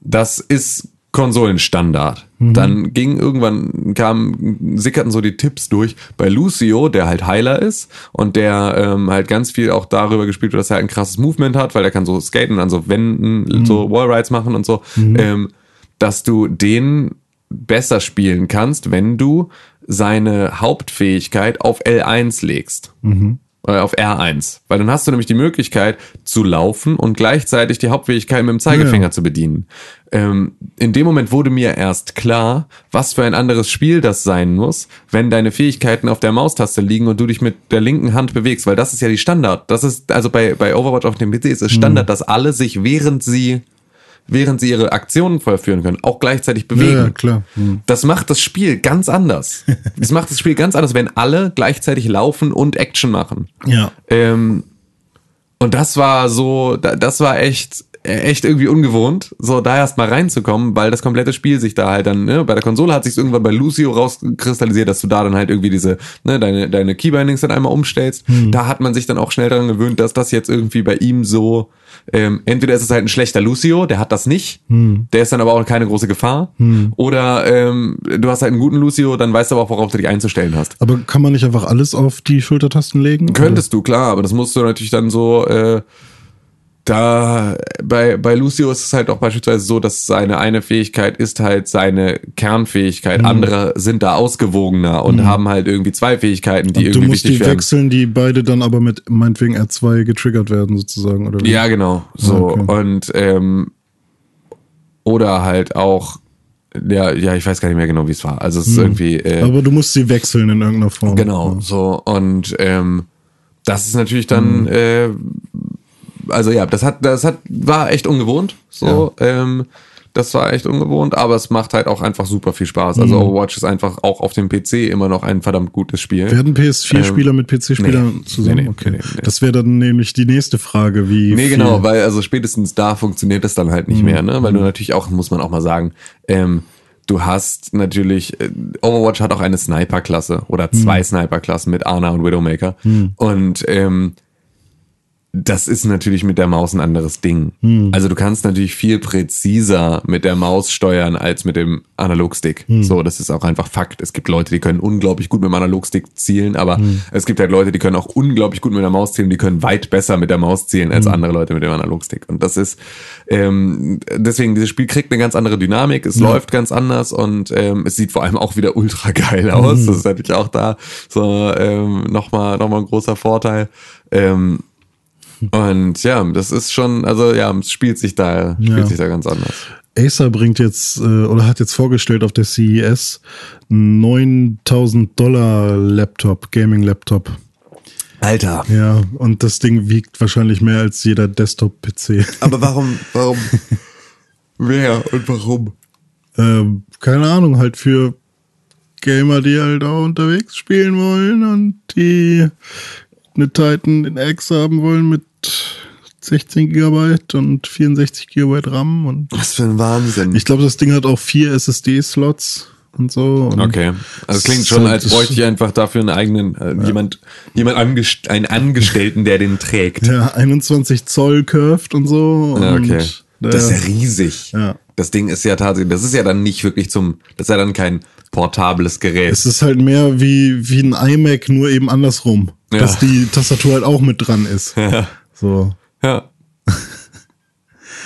Das ist Konsolenstandard. Dann ging irgendwann, kam, sickerten so die Tipps durch bei Lucio, der halt Heiler ist und der ähm, halt ganz viel auch darüber gespielt wird, dass er halt ein krasses Movement hat, weil er kann so skaten und an so Wänden, so Wallrides machen und so, ähm, dass du den besser spielen kannst, wenn du seine Hauptfähigkeit auf L1 legst. Äh, auf R1. Weil dann hast du nämlich die Möglichkeit zu laufen und gleichzeitig die Hauptfähigkeit mit dem Zeigefinger Ja. zu bedienen. Ähm, in dem Moment wurde mir erst klar, was für ein anderes Spiel das sein muss, wenn deine Fähigkeiten auf der Maustaste liegen und du dich mit der linken Hand bewegst, weil das ist ja die Standard. Das ist, also bei, bei Overwatch auf dem PC ist es Standard, dass alle sich während sie während sie ihre Aktionen vollführen können, auch gleichzeitig bewegen. Ja, klar. Hm. Das macht das Spiel ganz anders. Das macht das Spiel ganz anders, wenn alle gleichzeitig laufen und Action machen. Ja. Ähm, und das war so, da- das war echt, echt irgendwie ungewohnt, so da erst mal reinzukommen, weil das komplette Spiel sich da halt dann, ne, bei der Konsole hat sich irgendwann bei Lucio rauskristallisiert, dass du da dann halt irgendwie diese, ne, deine, deine Keybindings dann einmal umstellst. Da hat man sich dann auch schnell daran gewöhnt, dass das jetzt irgendwie bei ihm so, ähm, entweder ist es halt ein schlechter Lucio, der hat das nicht, der ist dann aber auch keine große Gefahr, oder ähm, du hast halt einen guten Lucio, dann weißt du aber auch, worauf du dich einzustellen hast. Aber kann man nicht einfach alles auf die Schultertasten legen? Könntest du, klar, aber das musst du natürlich dann so, äh, da bei, bei Lucio ist es halt auch beispielsweise so, dass seine eine Fähigkeit ist halt seine Mhm. Kernfähigkeit. Andere sind da ausgewogener und haben halt irgendwie zwei Fähigkeiten, die? Du irgendwie musst wichtig die werden. wechseln, die beide dann aber mit meinetwegen R2 getriggert werden, sozusagen, oder wie? Ja, genau. So. Okay. Und ähm, oder halt auch, ja, ja, ich weiß gar nicht mehr genau, wie es war. Also es ist irgendwie. Äh, Aber du musst sie wechseln in irgendeiner Form. Genau, so und ähm, das ist natürlich dann, Mhm. äh, also ja, das hat, das hat, war echt ungewohnt, so, ähm, das war echt ungewohnt, aber es macht halt auch einfach super viel Spaß. Also Mhm. Overwatch ist einfach auch auf dem PC immer noch ein verdammt gutes Spiel. Werden PS4-Spieler mit PC-Spielern Ähm, nee. zusammen? Nee, nee, okay. Das wäre dann nämlich die nächste Frage, wie. Nee, genau, weil also spätestens da funktioniert das dann halt Mhm. nicht mehr, ne? Weil du natürlich auch, muss man auch mal sagen, ähm, du hast natürlich, äh, Overwatch hat auch eine Sniper-Klasse oder Mhm. zwei Sniper-Klassen mit Ana und Widowmaker. Und ähm, das ist natürlich mit der Maus ein anderes Ding. Hm. Also du kannst natürlich viel präziser mit der Maus steuern als mit dem Analogstick. Hm. So, das ist auch einfach Fakt. Es gibt Leute, die können unglaublich gut mit dem Analogstick zielen, aber Hm. es gibt halt Leute, die können auch unglaublich gut mit der Maus zielen, die können weit besser mit der Maus zielen Hm. als andere Leute mit dem Analogstick. Und das ist ähm, deswegen, dieses Spiel kriegt eine ganz andere Dynamik, es läuft ganz anders und ähm, es sieht vor allem auch wieder ultra geil aus. Das ist natürlich auch da so ähm, nochmal noch mal ein großer Vorteil. Ähm, und ja, das ist schon, also ja, es spielt sich da, spielt Ja. sich da ganz anders. Acer bringt jetzt äh, oder hat jetzt vorgestellt auf der CES einen 9000 Dollar Laptop, Gaming Laptop. Alter. Ja, und das Ding wiegt wahrscheinlich mehr als jeder Desktop-PC. Aber warum, warum, wer und warum? ähm, keine Ahnung, halt für Gamer, die halt auch unterwegs spielen wollen und die eine Titan in X haben wollen mit 16 Gigabyte und 64 Gigabyte RAM und Was für ein Wahnsinn. ich glaube, das Ding hat auch vier SSD-Slots und so. Und Okay. Also es klingt schon, als bräuchte ich einfach dafür einen eigenen, äh, jemand, jemand angest einen Angestellten, der den trägt. Ja, 21 Zoll curved und so. Ja, und, okay. Das ist ja riesig. Ja. Das Ding ist ja tatsächlich, das ist ja dann nicht wirklich zum, das ist ja dann kein portables Gerät. es ist halt mehr wie, wie ein iMac, nur eben andersrum. Ja. Dass die Tastatur halt auch mit dran ist. Ja. So. Ja.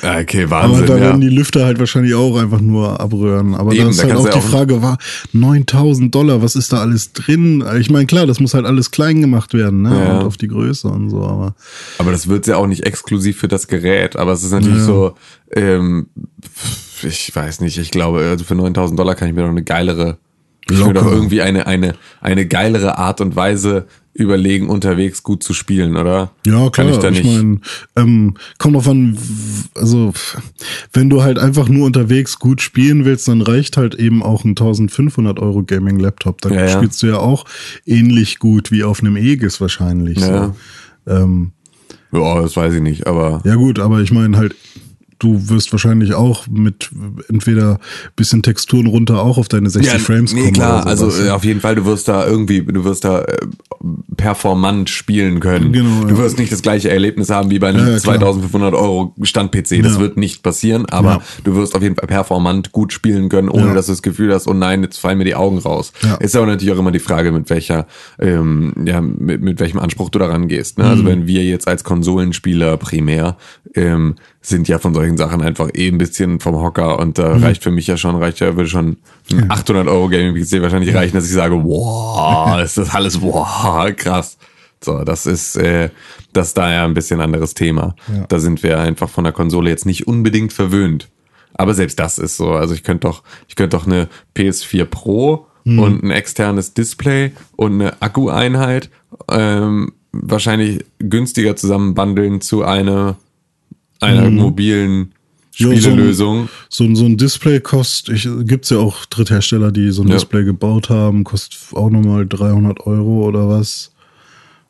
Okay, Aber Wahnsinn, da ja. werden die Lüfter halt wahrscheinlich auch einfach nur abrühren. Aber Eben, da ist halt auch die auch- Frage, war 9000 Dollar, was ist da alles drin? Ich meine, klar, das muss halt alles klein gemacht werden, ne? Ja. Und auf die Größe und so, aber Aber das wird ja auch nicht exklusiv für das Gerät. Aber es ist natürlich Ja. so, ähm, ich weiß nicht, ich glaube, also für 9000 Dollar kann ich mir doch eine geilere, ich mir Locker. doch irgendwie eine, eine, eine geilere Art und Weise überlegen, unterwegs gut zu spielen, oder? Ja, klar. Kann ich da nicht. meine, ähm, kommt drauf an, also wenn du halt einfach nur unterwegs gut spielen willst, dann reicht halt eben auch ein 1500 Euro Gaming-Laptop. Da Ja, ja. spielst du ja auch ähnlich gut wie auf einem Aegis wahrscheinlich. Ja. So. Ähm, ja, das weiß ich nicht, aber. ja gut, aber ich meine halt, du wirst wahrscheinlich auch mit entweder bisschen Texturen runter auch auf deine 60 Frames nee, kommen. klar, oder also äh, auf jeden Fall, du wirst da irgendwie, du wirst da äh, performant spielen können. Genau, du ja. wirst nicht das gleiche Erlebnis haben wie bei einem Ja, ja, klar. 2500 Euro Stand-PC. Das Ja. wird nicht passieren, aber Ja. du wirst auf jeden Fall performant gut spielen können, ohne Ja. dass du das Gefühl hast, oh nein, jetzt fallen mir die Augen raus. Ja. Ist aber natürlich auch immer die Frage, mit welcher, ähm, ja, mit, mit welchem Anspruch du daran gehst. Ne? Also Mhm. wenn wir jetzt als Konsolenspieler primär ähm, sind ja von solchen Sachen einfach eh ein bisschen vom Hocker und da Mhm. reicht für mich ja schon, reicht ja, würde schon ein 800 Euro Gaming PC wahrscheinlich reichen, dass ich sage, wow, ist das alles, wow, krass. So, das ist, äh, das ist da ja ein bisschen anderes Thema. Ja. Da sind wir einfach von der Konsole jetzt nicht unbedingt verwöhnt. Aber selbst das ist so. Also ich könnte doch, ich könnte doch eine PS4 Pro und ein externes Display und eine Akkueinheit ähm, wahrscheinlich günstiger zusammenbandeln zu einer, einer mobilen Ja, so ein- Spielelösung. So, ein- so ein Display kostet, ich, gibt's ja auch Dritthersteller, die so ein Ja. Display gebaut haben, kostet auch nochmal 300 Euro oder was.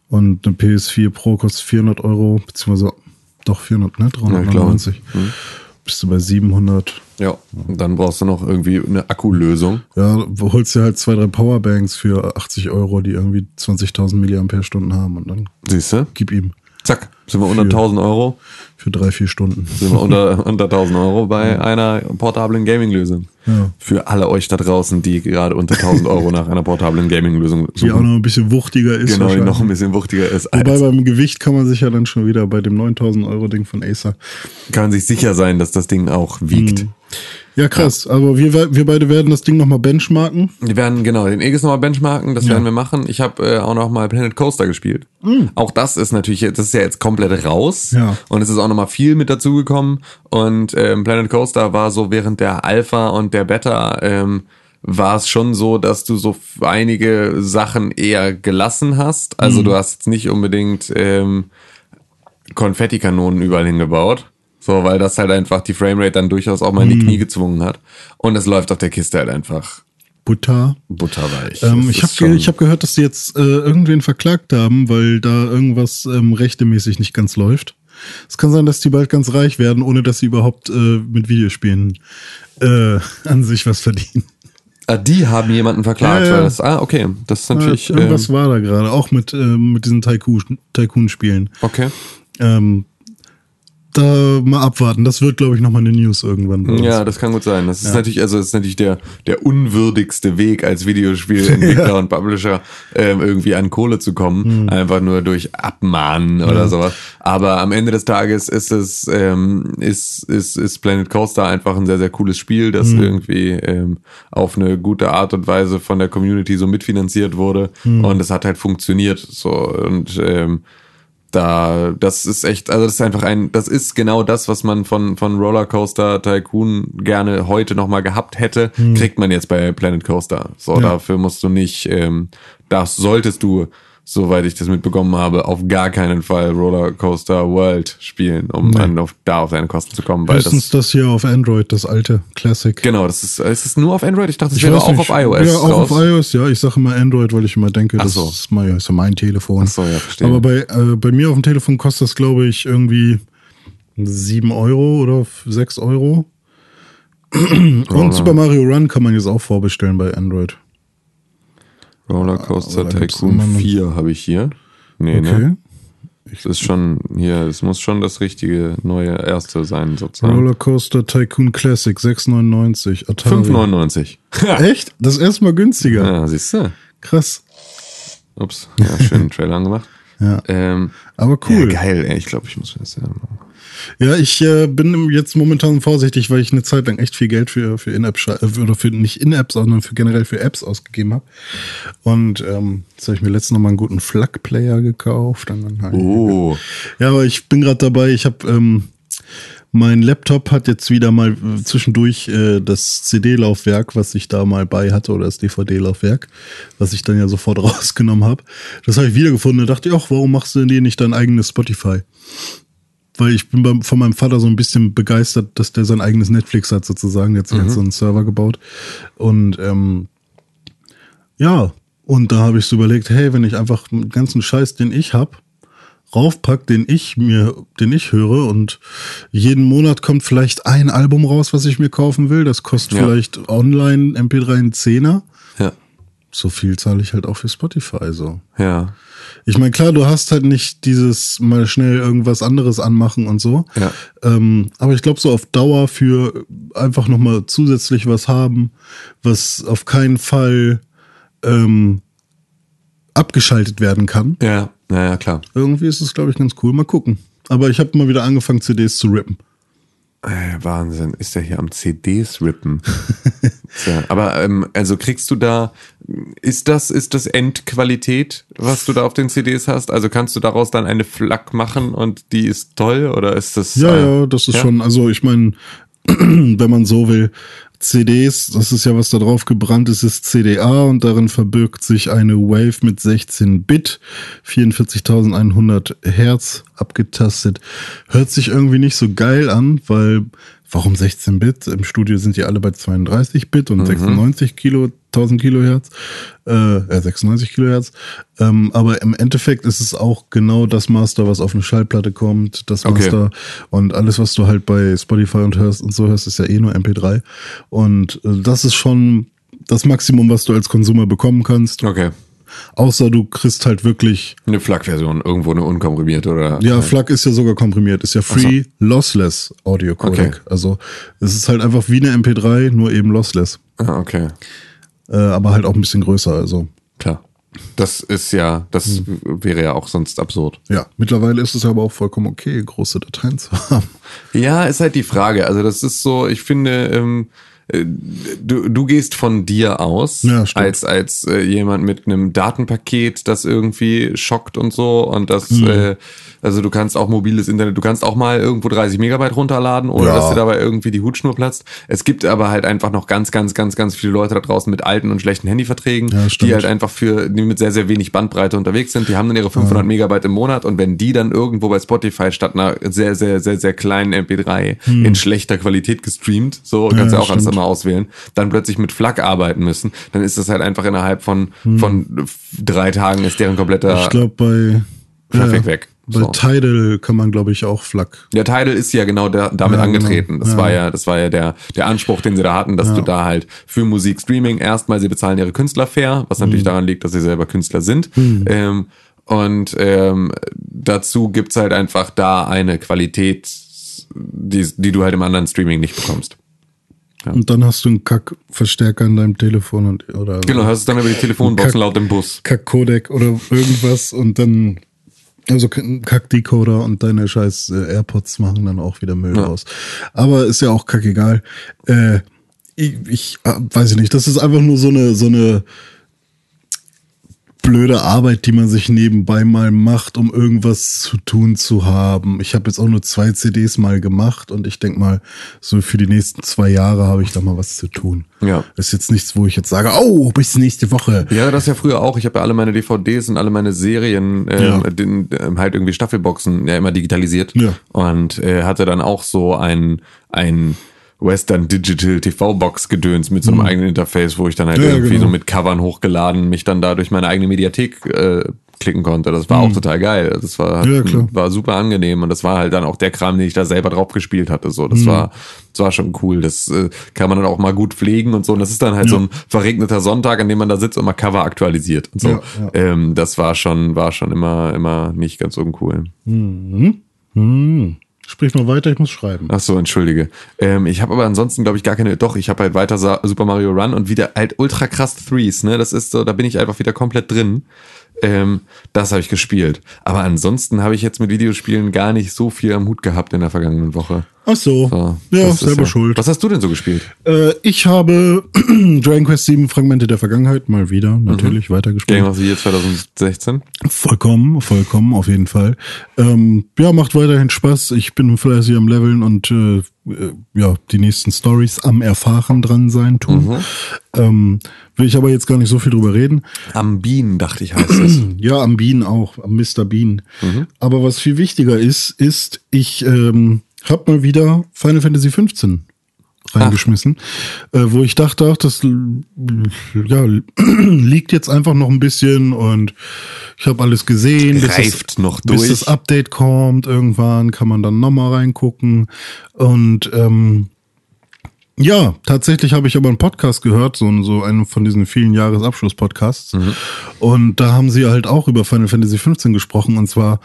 Und eine PS4 Pro kostet 400 Euro, beziehungsweise doch 400, ne? Ja, ich glaube. 399. Bist du bei 700. Ja. Und dann brauchst du noch irgendwie eine Akkulösung. Ja, du holst dir halt zwei, drei Powerbanks für 80 Euro, die irgendwie 20.000 Milliampere-Stunden haben und dann Siehst du? gib ihm Zack. Sind wir unter 1000 Euro. für drei, vier Stunden. Sind wir unter, unter 1000 Euro bei einer portablen Gaming-Lösung. Ja. Für alle euch da draußen, die gerade unter 1000 Euro nach einer portablen Gaming-Lösung Die auch suchen. noch ein bisschen wuchtiger ist. Genau, die noch ein bisschen wuchtiger ist. Wobei beim Gewicht kann man sich ja dann schon wieder bei dem 9000 Euro Ding von Acer. kann man sich sicher sein, dass das Ding auch wiegt. Hm. Ja, krass. Aber wir, wir beide werden das Ding nochmal benchmarken. Wir werden genau den Aegis nochmal benchmarken, das werden wir machen. Ich habe äh, auch noch mal Planet Coaster gespielt. Auch das ist natürlich, jetzt- das ist ja jetzt komplett raus. Ja. Und es ist auch noch mal viel mit dazugekommen. Und ähm, Planet Coaster war so während der Alpha und der Beta ähm, war es schon so, dass du so einige Sachen eher gelassen hast. Also Hm. du hast jetzt nicht unbedingt ähm, Konfettikanonen überall hingebaut. So, weil das halt einfach die Framerate dann durchaus auch mal in Hm. die Knie gezwungen hat. Und es läuft auf der Kiste halt einfach Butter. butterweich. Ähm, ich habe ich hab gehört, dass sie jetzt äh, irgendwen verklagt haben, weil da irgendwas ähm, rechtemäßig nicht ganz läuft. Es kann sein, dass die bald ganz reich werden, ohne dass sie überhaupt äh, mit Videospielen äh, an sich was verdienen. Ah, die haben jemanden verklagt, Ja, ja. weil das, ah, okay, das ist natürlich, Ja, irgendwas ähm, war da gerade, auch mit, ähm, mit diesen Tycoon- Tycoon-Spielen. okay. Ähm, da mal abwarten. Das wird, glaube ich, nochmal eine News irgendwann. bei uns. Ja, das kann gut sein. Das ist natürlich, also das ist natürlich der, der unwürdigste Weg als Videospielentwickler und Publisher ähm, irgendwie an Kohle zu kommen, einfach nur durch Abmahnen oder sowas. Aber am Ende des Tages ist es, ähm, ist, ist, ist Planet Coaster einfach ein sehr, sehr cooles Spiel, das irgendwie ähm, auf eine gute Art und Weise von der Community so mitfinanziert wurde und es hat halt funktioniert. So und ähm, da, das ist echt, also das ist einfach ein, das ist genau das, was man von, von Rollercoaster Tycoon gerne heute nochmal gehabt hätte, kriegt man jetzt bei Planet Coaster. So, Ja. dafür musst du nicht, ähm, das solltest du soweit ich das mitbekommen habe, auf gar keinen Fall Rollercoaster World spielen, um Nee. dann auf, da auf deine Kosten zu kommen. Weil Höchstens das, das hier auf Android, das alte Classic. genau, das ist, ist es nur auf Android? Ich dachte, es wäre auch nicht. auf iOS. Ja, auch raus. auf iOS, ja. Ich sage immer Android, weil ich immer denke, Ach das so. ist, mein, ist mein Telefon. Ach so, ja, verstehe. Aber bei, äh, bei mir auf dem Telefon kostet das, glaube ich, irgendwie 7 Euro oder 6 Euro. Und Super Mario Run kann man jetzt auch vorbestellen bei Android. Rollercoaster Tycoon immer noch- 4 habe ich hier. Nee, Okay. ne? Das ist schon hier, es muss schon das richtige neue erste sein, sozusagen. Rollercoaster Tycoon Classic 6,99. Atari. 5,99. Echt? Das ist erstmal günstiger. Ja, siehst du? Krass. Ups, ja, schönen Trailer angemacht. Ja. Ähm, Aber cool. Ja, geil, ey. Ich glaube, ich muss mir das ja machen. Ja, ich äh, bin jetzt momentan vorsichtig, weil ich eine Zeit lang echt viel Geld für, für In-App äh, oder für nicht In-App, sondern für generell für Apps ausgegeben habe. Und ähm, jetzt habe ich mir letztens noch mal einen guten Flag-Player gekauft. Oh. Ja, aber ich bin gerade dabei, ich habe ähm, mein Laptop hat jetzt wieder mal äh, zwischendurch äh, das CD-Laufwerk, was ich da mal bei hatte, oder das DVD-Laufwerk, was ich dann ja sofort rausgenommen habe. Das habe ich wiedergefunden. Da dachte ich, ach, warum machst du denn dir nicht dein eigenes Spotify? Weil ich bin beim, von meinem Vater so ein bisschen begeistert, dass der sein eigenes Netflix hat, sozusagen. Jetzt hat so einen Server gebaut. Und ähm, ja, und da habe ich so überlegt, hey, wenn ich einfach den ganzen Scheiß, den ich hab, raufpack, den ich mir, den ich höre und jeden Monat kommt vielleicht ein Album raus, was ich mir kaufen will. Das kostet Ja. vielleicht online MP3 einen Zehner. Ja. So viel zahle ich halt auch für Spotify so. Ja. Ich meine, klar, du hast halt nicht dieses mal schnell irgendwas anderes anmachen und so. Ja. Ähm, aber ich glaube, so auf Dauer für einfach nochmal zusätzlich was haben, was auf keinen Fall ähm, abgeschaltet werden kann. Ja. Naja, klar. Irgendwie ist es, glaube ich, ganz cool. Mal gucken. Aber ich habe mal wieder angefangen, CDs zu rippen. Äh, Wahnsinn, ist der hier am CDs rippen. Tja, aber ähm, also kriegst du da, ist das, ist das Endqualität, was du da auf den CDs hast? Also kannst du daraus dann eine Flak machen und die ist toll oder ist das? Ja, äh, ja, das ist schon, also ich meine, wenn man so will, CDs, das ist ja was da drauf gebrannt ist, ist CDA und darin verbirgt sich eine Wave mit 16 Bit, 44.100 Hertz abgetastet. Hört sich irgendwie nicht so geil an, weil warum 16 Bit? Im Studio sind die alle bei 32 Bit und 96 Kilo, 1000 Kilohertz, äh, äh 96 Kilohertz. Ähm, aber im Endeffekt ist es auch genau das Master, was auf eine Schallplatte kommt, das Okay. Master und alles, was du halt bei Spotify und hörst und so hörst, ist ja eh nur MP3. Und äh, das ist schon das Maximum, was du als Konsumer bekommen kannst. Okay. Außer du kriegst halt wirklich, Eine Flak-Version, irgendwo eine unkomprimierte oder? ja, FLAC ist ja sogar komprimiert, ist ja Free Lossless Audio Codec. Okay. Also es ist halt einfach wie eine MP3, nur eben lossless. Ah, okay. Äh, aber halt auch ein bisschen größer. Also Klar. Das ist ja, das Hm. wäre ja auch sonst absurd. ja, mittlerweile ist es aber auch vollkommen okay, große Dateien zu haben. Ja, ist halt die Frage. Also das ist so, ich finde, ähm, äh, du, du gehst von dir aus Ja, als als äh, jemand mit einem Datenpaket, das irgendwie schockt und so und das Mhm. äh, also du kannst auch mobiles Internet, du kannst auch mal irgendwo 30 Megabyte runterladen, ohne Ja. dass dir dabei irgendwie die Hutschnur platzt. Es gibt aber halt einfach noch ganz, ganz, ganz, ganz viele Leute da draußen mit alten und schlechten Handyverträgen, Ja, die halt einfach für, die mit sehr, sehr wenig Bandbreite unterwegs sind. Die haben dann ihre 500 Megabyte im Monat und wenn die dann irgendwo bei Spotify statt einer sehr, sehr, sehr, sehr kleinen MP3 in schlechter Qualität gestreamt, so kannst du. Ja, auch stimmt. Immer auswählen, dann plötzlich mit FLAC arbeiten müssen, dann ist das halt einfach innerhalb von, von drei Tagen ist deren kompletter Hm. Ich glaube, bei, Traffic weg. bei So. Tidal kann man, glaube ich, auch FLAC. Der Tidal ist ja genau da, damit Ja, genau. angetreten. Das Ja. war ja, das war ja der, der Anspruch, den sie da hatten, dass du da halt für Musikstreaming erstmal, sie bezahlen ihre Künstler fair, was natürlich Mhm. daran liegt, dass sie selber Künstler sind. Ähm, und ähm, dazu gibt's halt einfach da eine Qualität, die, die du halt im anderen Streaming nicht bekommst. Und dann hast du einen Kack-Verstärker in deinem Telefon und oder Genau, hörst du dann über die Telefonboxen laut im Bus. Kack-Codec oder irgendwas und dann also ein Kack-Decoder und deine scheiß äh, AirPods machen dann auch wieder Müll Ja. raus. Aber ist ja auch kackegal. Äh, ich, ich äh, weiß ich nicht, das ist einfach nur so eine so eine blöde Arbeit, die man sich nebenbei mal macht, um irgendwas zu tun zu haben. Ich habe jetzt auch nur zwei CDs mal gemacht und ich denk mal, so für die nächsten zwei Jahre habe ich da mal was zu tun. Ja. Ist jetzt nichts, wo ich jetzt sage, oh, bis nächste Woche. Ja, das ja früher auch. Ich habe ja alle meine DVDs und alle meine Serien, ähm, Ja. den, ähm, halt irgendwie Staffelboxen ja immer digitalisiert. Ja. Und äh, hatte dann auch so ein, ein Western Digital TV-Box gedöns mit so einem eigenen Interface, wo ich dann halt Mhm. Ja, irgendwie genau. so mit Covern hochgeladen mich dann da durch meine eigene Mediathek äh, klicken konnte. Das war auch total geil. Das war, Mhm. Ja, war super angenehm und das war halt dann auch der Kram, den ich da selber drauf gespielt hatte. So, Mhm. das war, das war schon cool. Das äh, kann man dann auch mal gut pflegen und so. Und das ist dann halt so ein verregneter Sonntag, an dem man da sitzt und mal Cover aktualisiert und so. Ja, ja. Ähm, das war schon, war schon immer, immer nicht ganz uncool. Sprich mal weiter, ich muss schreiben. Ach so, entschuldige. Ähm, ich habe aber ansonsten, glaube ich, gar keine. Doch, ich habe halt weiter Sa Super Mario Run und wieder halt ultra krass Threes, ne? Das ist so, da bin ich einfach wieder komplett drin. Ähm, das habe ich gespielt. Aber ansonsten habe ich jetzt mit Videospielen gar nicht so viel am Hut gehabt in der vergangenen Woche. Ach so. So, ja, selber schuld. Was hast du denn so gespielt? Äh, ich habe Dragon Quest 7 Fragmente der Vergangenheit mal wieder natürlich weitergespielt. Game of the Year 2016? Vollkommen, vollkommen, auf jeden Fall. Ähm, ja, macht weiterhin Spaß. Ich bin fleißig am Leveln und äh, äh, ja, die nächsten Stories am Erfahren dran sein tun. Ähm, will ich aber jetzt gar nicht so viel drüber reden. Am Bean, dachte ich, heißt es. Ja, am Bean auch, am Mr. Bean. Aber was viel wichtiger ist, ist, ich ähm, habe mal wieder Final Fantasy 15 reingeschmissen, äh, wo ich dachte, ach, das ja, liegt jetzt einfach noch ein bisschen und ich habe alles gesehen. bis Reift das, noch Bis durch. das Update kommt, irgendwann kann man dann nochmal reingucken. Und ähm, ja, tatsächlich habe ich aber einen Podcast gehört, so, so einen von diesen vielen Jahresabschluss-Podcasts. Und da haben sie halt auch über Final Fantasy 15 gesprochen und zwar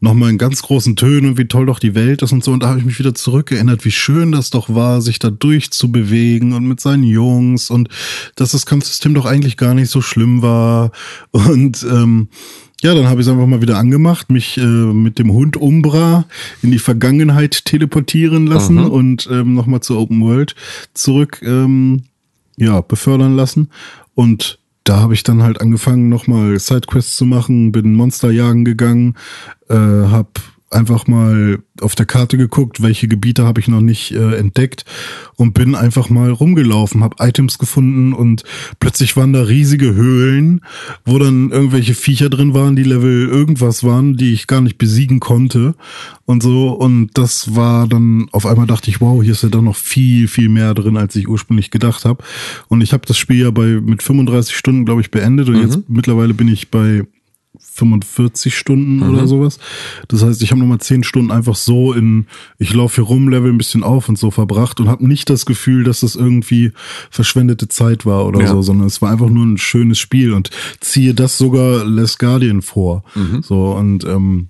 nochmal in ganz großen Tönen und wie toll doch die Welt ist und so. Und da habe ich mich wieder zurückerinnert, wie schön das doch war, sich da durchzubewegen und mit seinen Jungs und dass das Kampfsystem doch eigentlich gar nicht so schlimm war. Und ähm, ja, dann habe ich es einfach mal wieder angemacht, mich äh, mit dem Hund Umbra in die Vergangenheit teleportieren lassen und ähm, nochmal zur Open World zurück ähm, ja, befördern lassen. Und da habe ich dann halt angefangen, nochmal Sidequests zu machen, bin Monster jagen gegangen, äh, habe einfach mal auf der Karte geguckt, welche Gebiete habe ich noch nicht äh, entdeckt und bin einfach mal rumgelaufen, habe Items gefunden und plötzlich waren da riesige Höhlen, wo dann irgendwelche Viecher drin waren, die Level irgendwas waren, die ich gar nicht besiegen konnte und so. Und das war dann auf einmal dachte ich, wow, hier ist ja doch noch viel viel mehr drin, als ich ursprünglich gedacht habe und ich habe das Spiel ja bei mit 35 Stunden glaube ich beendet und jetzt mittlerweile bin ich bei 45 Stunden oder sowas. Das heißt, ich habe nochmal 10 Stunden einfach so in, ich laufe hier rum, level ein bisschen auf und so verbracht und habe nicht das Gefühl, dass das irgendwie verschwendete Zeit war oder Ja. so, sondern es war einfach nur ein schönes Spiel und ziehe das sogar Les Guardian vor. So und ähm,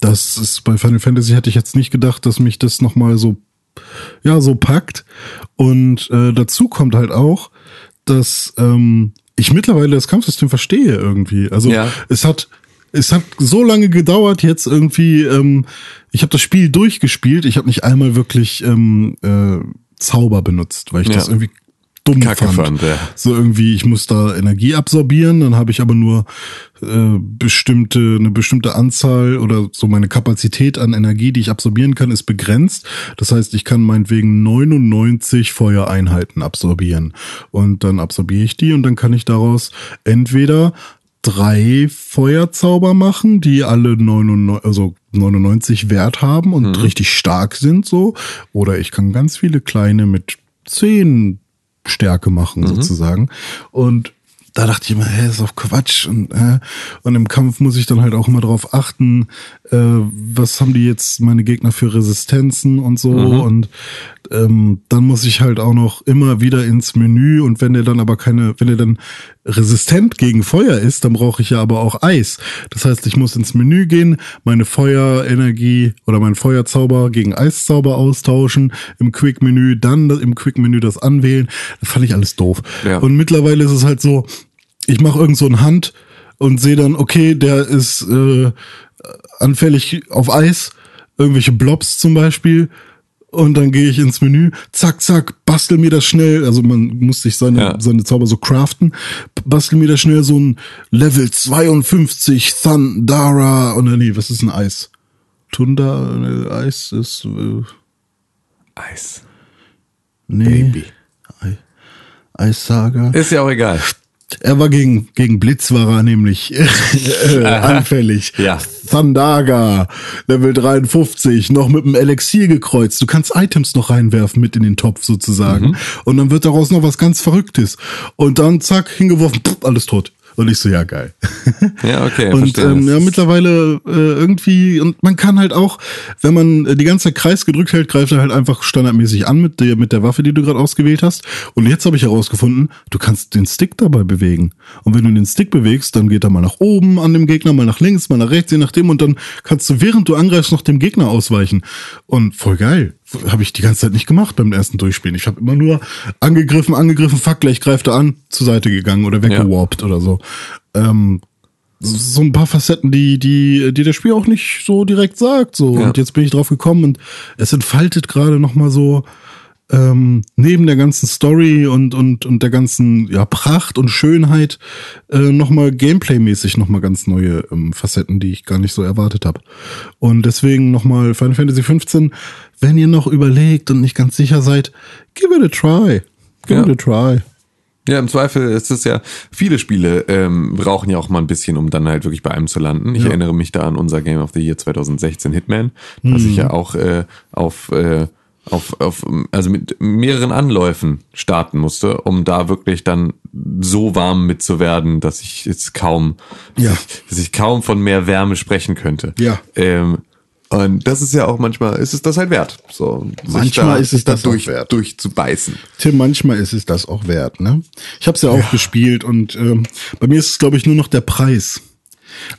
das ist bei Final Fantasy hätte ich jetzt nicht gedacht, dass mich das nochmal so ja, so packt. Und äh, dazu kommt halt auch, dass ähm, ich mittlerweile das Kampfsystem verstehe irgendwie. Also Ja. es hat es hat so lange gedauert jetzt irgendwie. Ähm, ich habe das Spiel durchgespielt. Ich habe nicht einmal wirklich ähm, äh, Zauber benutzt, weil ich Ja. das irgendwie dumm Kacke fand. fand, ja. So irgendwie, ich muss da Energie absorbieren, dann habe ich aber nur äh, bestimmte, eine bestimmte Anzahl oder so meine Kapazität an Energie, die ich absorbieren kann, ist begrenzt. Das heißt, ich kann meinetwegen 99 Feuereinheiten absorbieren. Und dann absorbiere ich die und dann kann ich daraus entweder drei Feuerzauber machen, die alle 99, also 99 Wert haben und richtig stark sind so. Oder ich kann ganz viele kleine mit 10 Stärke machen, sozusagen. Und da dachte ich immer, hä, ist auch Quatsch. Und, äh, und im Kampf muss ich dann halt auch immer drauf achten, äh, was haben die jetzt meine Gegner für Resistenzen und so. Und ähm, dann muss ich halt auch noch immer wieder ins Menü und wenn der dann aber keine, wenn der dann resistent gegen Feuer ist, dann brauche ich ja aber auch Eis. Das heißt, ich muss ins Menü gehen, meine Feuerenergie oder meinen Feuerzauber gegen Eiszauber austauschen, im Quick-Menü, dann im Quick-Menü das anwählen. Das fand ich alles doof. Ja. Und mittlerweile ist es halt so, ich mache irgend so ein Hand und sehe dann, okay, der ist äh, anfällig auf Eis, irgendwelche Blobs zum Beispiel. Und dann gehe ich ins Menü, zack, zack, bastel mir das schnell. Also man muss sich seine, Ja. seine Zauber so craften. Bastel mir das schnell so ein Level 52 Thundara. Und nee, was ist ein Eis? Tunda, äh, Eis ist, äh, Eis. nee. Baby. Ei- Eissager. Ist ja auch egal. Er war gegen, gegen Blitz war er nämlich äh, anfällig. Ja. Thundaga, Level 53, noch mit dem Elixier gekreuzt. Du kannst Items noch reinwerfen mit in den Topf sozusagen. Und dann wird daraus noch was ganz Verrücktes. Und dann zack, hingeworfen, pff, alles tot. Und ich so, ja, geil. Ja, okay. Und ähm, ja, mittlerweile äh, irgendwie, und man kann halt auch, wenn man äh, die ganze Kreis gedrückt hält, greift er halt einfach standardmäßig an mit der, mit der Waffe, die du gerade ausgewählt hast. Und jetzt habe ich herausgefunden, du kannst den Stick dabei bewegen. Und wenn du den Stick bewegst, dann geht er mal nach oben an dem Gegner, mal nach links, mal nach rechts, je nachdem. Und dann kannst du, während du angreifst, noch dem Gegner ausweichen. Und voll geil. Habe ich die ganze Zeit nicht gemacht beim ersten Durchspielen. Ich habe immer nur angegriffen, angegriffen, fuck, gleich greift er an, zur Seite gegangen oder weggewarpt oder so. Ähm, so ein paar Facetten, die, die, die das Spiel auch nicht so direkt sagt. So. Ja. Und jetzt bin ich drauf gekommen und es entfaltet gerade nochmal so ähm, neben der ganzen Story und, und, und der ganzen ja, Pracht und Schönheit äh, nochmal Gameplay-mäßig nochmal ganz neue ähm, Facetten, die ich gar nicht so erwartet habe. Und deswegen nochmal Final Fantasy 15, wenn ihr noch überlegt und nicht ganz sicher seid, give it a try. Give Ja. it a try. Ja, im Zweifel ist es ja, viele Spiele ähm, brauchen ja auch mal ein bisschen, um dann halt wirklich bei einem zu landen. Ich Ja. erinnere mich da an unser Game of the Year 2016 Hitman, das Mhm. ich ja auch äh, auf, äh, auf, auf, also mit mehreren Anläufen starten musste, um da wirklich dann so warm mit zu werden, dass ich jetzt kaum, Ja. dass ich kaum von mehr Wärme sprechen könnte. Ja. Ähm, und das ist ja auch manchmal, ist es das halt wert. So, sich Manchmal ist es da das durch, wert. durchzubeißen. Tim, manchmal ist es das auch wert, ne? Ich habe es ja auch gespielt und ähm, bei mir ist es, glaube ich, nur noch der Preis.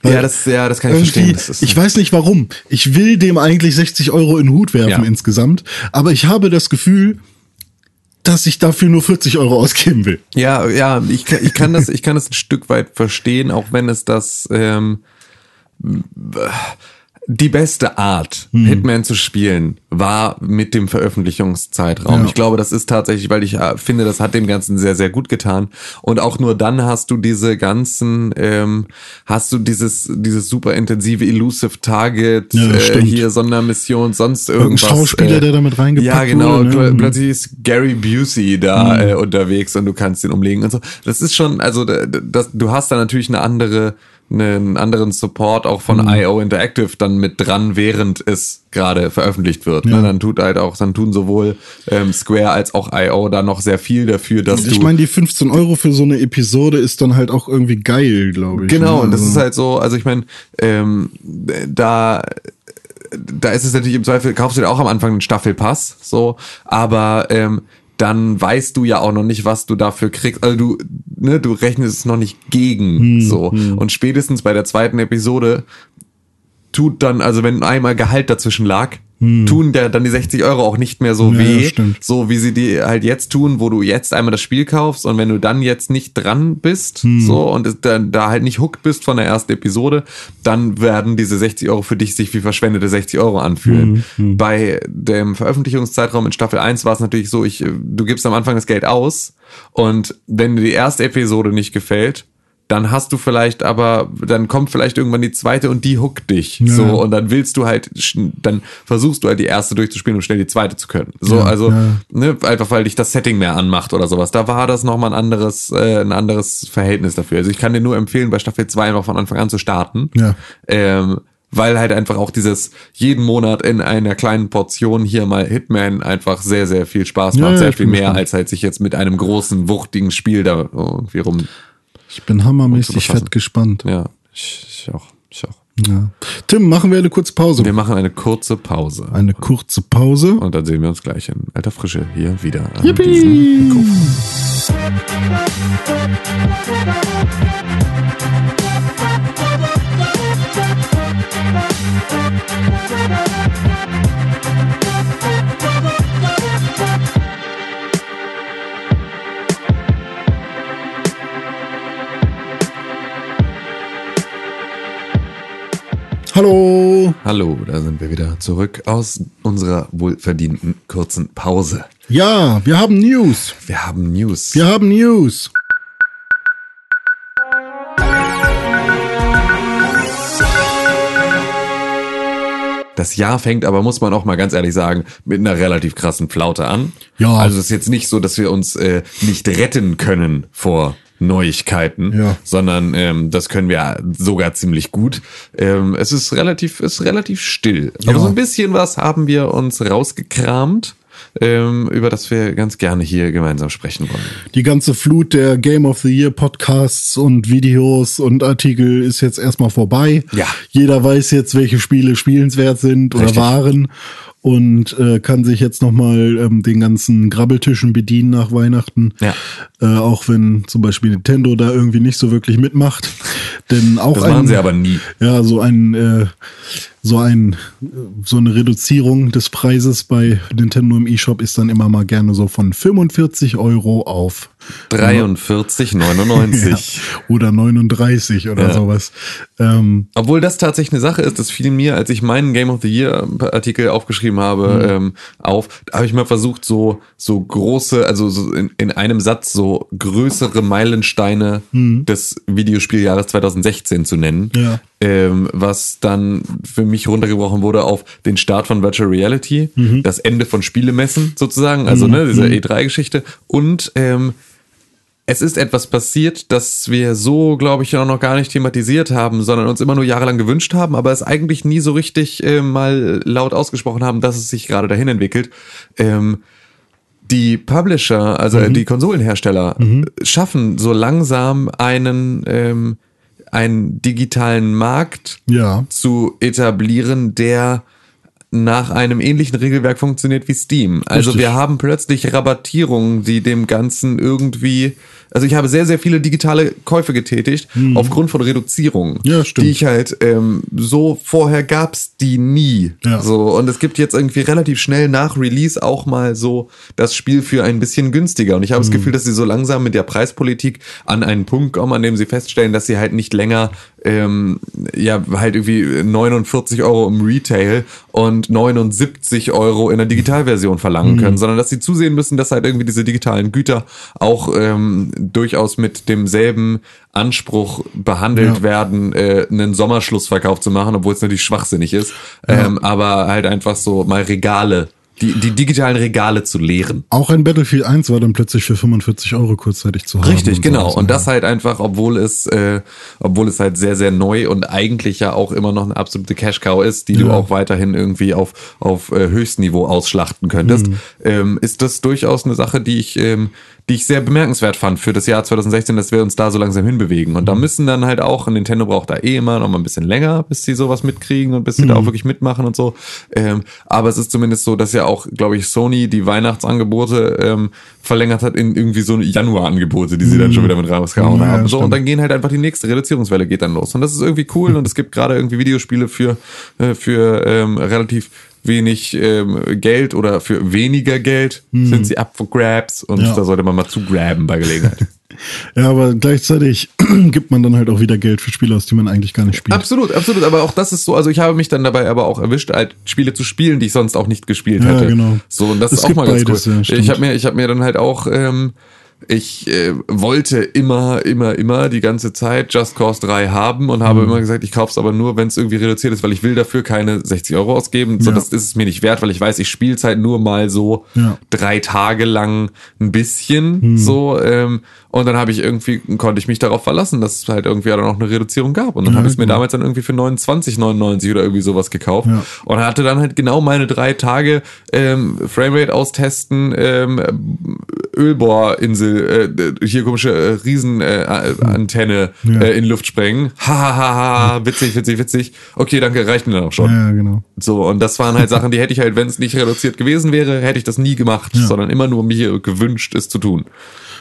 Weil Ja, das, ja, das kann ich verstehen. Ich weiß nicht warum. Ich will dem eigentlich 60 Euro in den Hut werfen Ja. insgesamt, aber ich habe das Gefühl, dass ich dafür nur 40 Euro ausgeben will. Ja, ja, ich, kann- ich kann das, ich kann das ein Stück weit verstehen, auch wenn es das ähm, die beste Art, Hm. Hitman zu spielen, war mit dem Veröffentlichungszeitraum. Ja. Ich glaube, das ist tatsächlich, weil ich äh, finde, das hat dem Ganzen sehr, sehr gut getan. Und auch nur dann hast du diese ganzen, ähm, hast du dieses, dieses super intensive Elusive Target, Ja, äh, hier Sondermission, sonst irgendwas. Schauspieler, der damit reingepackt Ja, genau. wurde, ne? Mhm. Plötzlich ist Gary Busey da äh, unterwegs und du kannst ihn umlegen und so. Das ist schon, also da- das, du hast da natürlich eine andere, einen anderen Support auch von IO Interactive dann mit dran, während es gerade veröffentlicht wird. Ja. Ne? Dann tut halt auch, dann tun sowohl ähm, Square als auch IO da noch sehr viel dafür, dass Ich du meine, die 15 Euro für so eine Episode ist dann halt auch irgendwie geil, glaube ich. Genau, ne? und das Also- ist halt so, also ich meine, ähm, da da ist es natürlich im Zweifel, kaufst du dir auch am Anfang einen Staffelpass, so, aber ähm, dann weißt du ja auch noch nicht, was du dafür kriegst. Also du, ne, du rechnest es noch nicht gegen, so. Und spätestens bei der zweiten Episode tut dann, also wenn einmal Gehalt dazwischen lag, tun der dann die 60 Euro auch nicht mehr so Hm. Ja, weh, stimmt. so wie sie die halt jetzt tun, wo du jetzt einmal das Spiel kaufst und wenn du dann jetzt nicht dran bist, Hm. so und dann da halt nicht hooked bist von der ersten Episode, dann werden diese 60 Euro für dich sich wie verschwendete 60 Euro anfühlen. Hm, Bei dem Veröffentlichungszeitraum in Staffel 1 war es natürlich so, ich, du gibst am Anfang das Geld aus und wenn dir die erste Episode nicht gefällt, dann hast du vielleicht aber, dann kommt vielleicht irgendwann die zweite und die hookt dich. Ja. So, und dann willst du halt, dann versuchst du halt die erste durchzuspielen, um schnell die zweite zu können. So, Ja, also, ja. ne, einfach weil dich das Setting mehr anmacht oder sowas. Da war das nochmal ein anderes, äh, ein anderes Verhältnis dafür. Also ich kann dir nur empfehlen, bei Staffel 2 einfach von Anfang an zu starten. Ja. Ähm, weil halt einfach auch dieses jeden Monat in einer kleinen Portion hier mal Hitman einfach sehr, sehr viel Spaß macht. sehr viel mehr, als halt sich jetzt mit einem großen, wuchtigen Spiel da irgendwie rum. Ich bin hammermäßig fett gespannt. Ja, ich, ich auch. Ich auch. Ja. Tim, machen wir eine kurze Pause. Wir machen eine kurze Pause. Eine kurze Pause. Und dann sehen wir uns gleich in alter Frische hier wieder Yippie. diesem Mikrofon. Hallo. Hallo, da sind wir wieder zurück aus unserer wohlverdienten kurzen Pause. Ja, wir haben News. Wir haben News. Wir haben News. Das Jahr fängt aber, muss man auch mal ganz ehrlich sagen, mit einer relativ krassen Flaute an. Ja. Also es ist jetzt nicht so, dass wir uns äh, nicht retten können vor Neuigkeiten, Ja. sondern ähm, das können wir sogar ziemlich gut. Ähm, es ist relativ, ist relativ still. Aber Ja. so ein bisschen was haben wir uns rausgekramt, ähm, über das wir ganz gerne hier gemeinsam sprechen wollen. Die ganze Flut der Game of the Year Podcasts und Videos und Artikel ist jetzt erstmal vorbei. Ja. Jeder weiß jetzt, welche Spiele spielenswert sind oder Richtig. waren und äh, kann sich jetzt nochmal ähm, den ganzen Grabbeltischen bedienen nach Weihnachten. Ja. Äh, auch wenn zum Beispiel Nintendo da irgendwie nicht so wirklich mitmacht. Denn auch Das ein, machen sie aber nie. Ja, so ein, äh, so ein, so eine Reduzierung des Preises bei Nintendo im eShop ist dann immer mal gerne so von 45 Euro auf 43,99. ja, oder 39 oder Ja. sowas. Ähm, Obwohl das tatsächlich eine Sache ist, das fiel mir, als ich meinen Game of the Year Artikel aufgeschrieben habe, ähm, auf, habe ich mal versucht, so, so große, also so in, in einem Satz so größere Meilensteine des Videospieljahres 2016 zu nennen. Ja. Ähm, was dann für mich runtergebrochen wurde auf den Start von Virtual Reality, das Ende von Spielemessen sozusagen, also ne, diese E3-Geschichte und ähm, es ist etwas passiert, das wir so, glaube ich, auch noch gar nicht thematisiert haben, sondern uns immer nur jahrelang gewünscht haben, aber es eigentlich nie so richtig äh, mal laut ausgesprochen haben, dass es sich gerade dahin entwickelt. Ähm, die Publisher, also äh, die Konsolenhersteller, äh, schaffen so langsam einen, ähm, einen digitalen Markt ja. zu etablieren, der nach einem ähnlichen Regelwerk funktioniert wie Steam. Also Richtig. wir haben plötzlich Rabattierungen, die dem Ganzen irgendwie, also ich habe sehr, sehr viele digitale Käufe getätigt aufgrund von Reduzierungen, Mhm. Ja, stimmt. die ich halt ähm, so vorher gab's die nie. Ja. So und es gibt jetzt irgendwie relativ schnell nach Release auch mal so das Spiel für ein bisschen günstiger und ich habe das Gefühl, dass sie so langsam mit der Preispolitik an einen Punkt kommen, an dem sie feststellen, dass sie halt nicht länger ähm, ja halt irgendwie 49 Euro im Retail und 79 Euro in der Digitalversion verlangen können, sondern dass sie zusehen müssen, dass halt irgendwie diese digitalen Güter auch ähm, durchaus mit demselben Anspruch behandelt Ja. werden, äh, einen Sommerschlussverkauf zu machen, obwohl es natürlich schwachsinnig ist, ähm, aber halt einfach so mal Regale, die, die digitalen Regale zu leeren. Auch ein Battlefield 1 war dann plötzlich für 45 Euro kurzzeitig zu haben. Richtig, und genau. sowas, Und das halt einfach, obwohl es, äh, obwohl es halt sehr, sehr neu und eigentlich ja auch immer noch eine absolute Cash-Cow ist, die du Ja. auch weiterhin irgendwie auf, auf äh, Höchstniveau ausschlachten könntest, Mhm. ähm, ist das durchaus eine Sache, die ich, ähm, die ich sehr bemerkenswert fand für das Jahr 2016, dass wir uns da so langsam hinbewegen. Und da Mhm. müssen dann halt auch, Nintendo braucht da eh immer noch mal ein bisschen länger, bis sie sowas mitkriegen und bis sie da Mhm. auch wirklich mitmachen und so. Ähm, aber es ist zumindest so, dass ja auch, glaube ich, Sony die Weihnachtsangebote ähm, verlängert hat in irgendwie so Januarangebote, die sie dann schon wieder mit rausgehauen Mhm. Ja, haben. So, und dann gehen halt einfach die nächste Reduzierungswelle geht dann los. Und das ist irgendwie cool und es gibt gerade irgendwie Videospiele für, äh, für ähm, relativ wenig ähm, Geld oder für weniger Geld sind sie up for grabs und. Ja. da sollte man mal zu graben bei Gelegenheit. Ja, aber gleichzeitig gibt man dann halt auch wieder Geld für Spiele aus, die man eigentlich gar nicht spielt. Absolut, absolut. Aber auch das ist so, also ich habe mich dann dabei aber auch erwischt, halt Spiele zu spielen, die ich sonst auch nicht gespielt Ja, hätte. genau. So, und das Es ist auch mal ganz beides, cool. ja, ich habe mir, ich habe mir dann halt auch, ähm, ich äh, wollte immer, immer, immer die ganze Zeit Just Cause 3 haben und Mhm. habe immer gesagt, ich kaufe es aber nur, wenn es irgendwie reduziert ist, weil ich will dafür keine 60 Euro ausgeben. So, Ja. das ist es mir nicht wert, weil ich weiß, ich spiele halt nur mal so Ja. Mhm. drei Tage lang ein bisschen so. Ähm, und dann habe ich irgendwie, konnte ich mich darauf verlassen, dass es halt irgendwie dann auch eine Reduzierung gab. Und dann Ja, habe ich es mir genau. damals dann irgendwie für 29,99 oder irgendwie sowas gekauft. Ja. Und hatte dann halt genau meine drei Tage ähm, Framerate austesten, ähm, Ölbohrinsel, äh, hier komische äh, Riesenantenne äh, Antenne, Ja. äh, in Luft sprengen. Ha, ha, ha, ha, witzig, witzig, witzig. Okay, danke, reicht mir dann auch schon. Ja, genau. So, und das waren halt Sachen, die hätte ich halt, wenn es nicht reduziert gewesen wäre, hätte ich das nie gemacht, Ja. sondern immer nur mir gewünscht, es zu tun.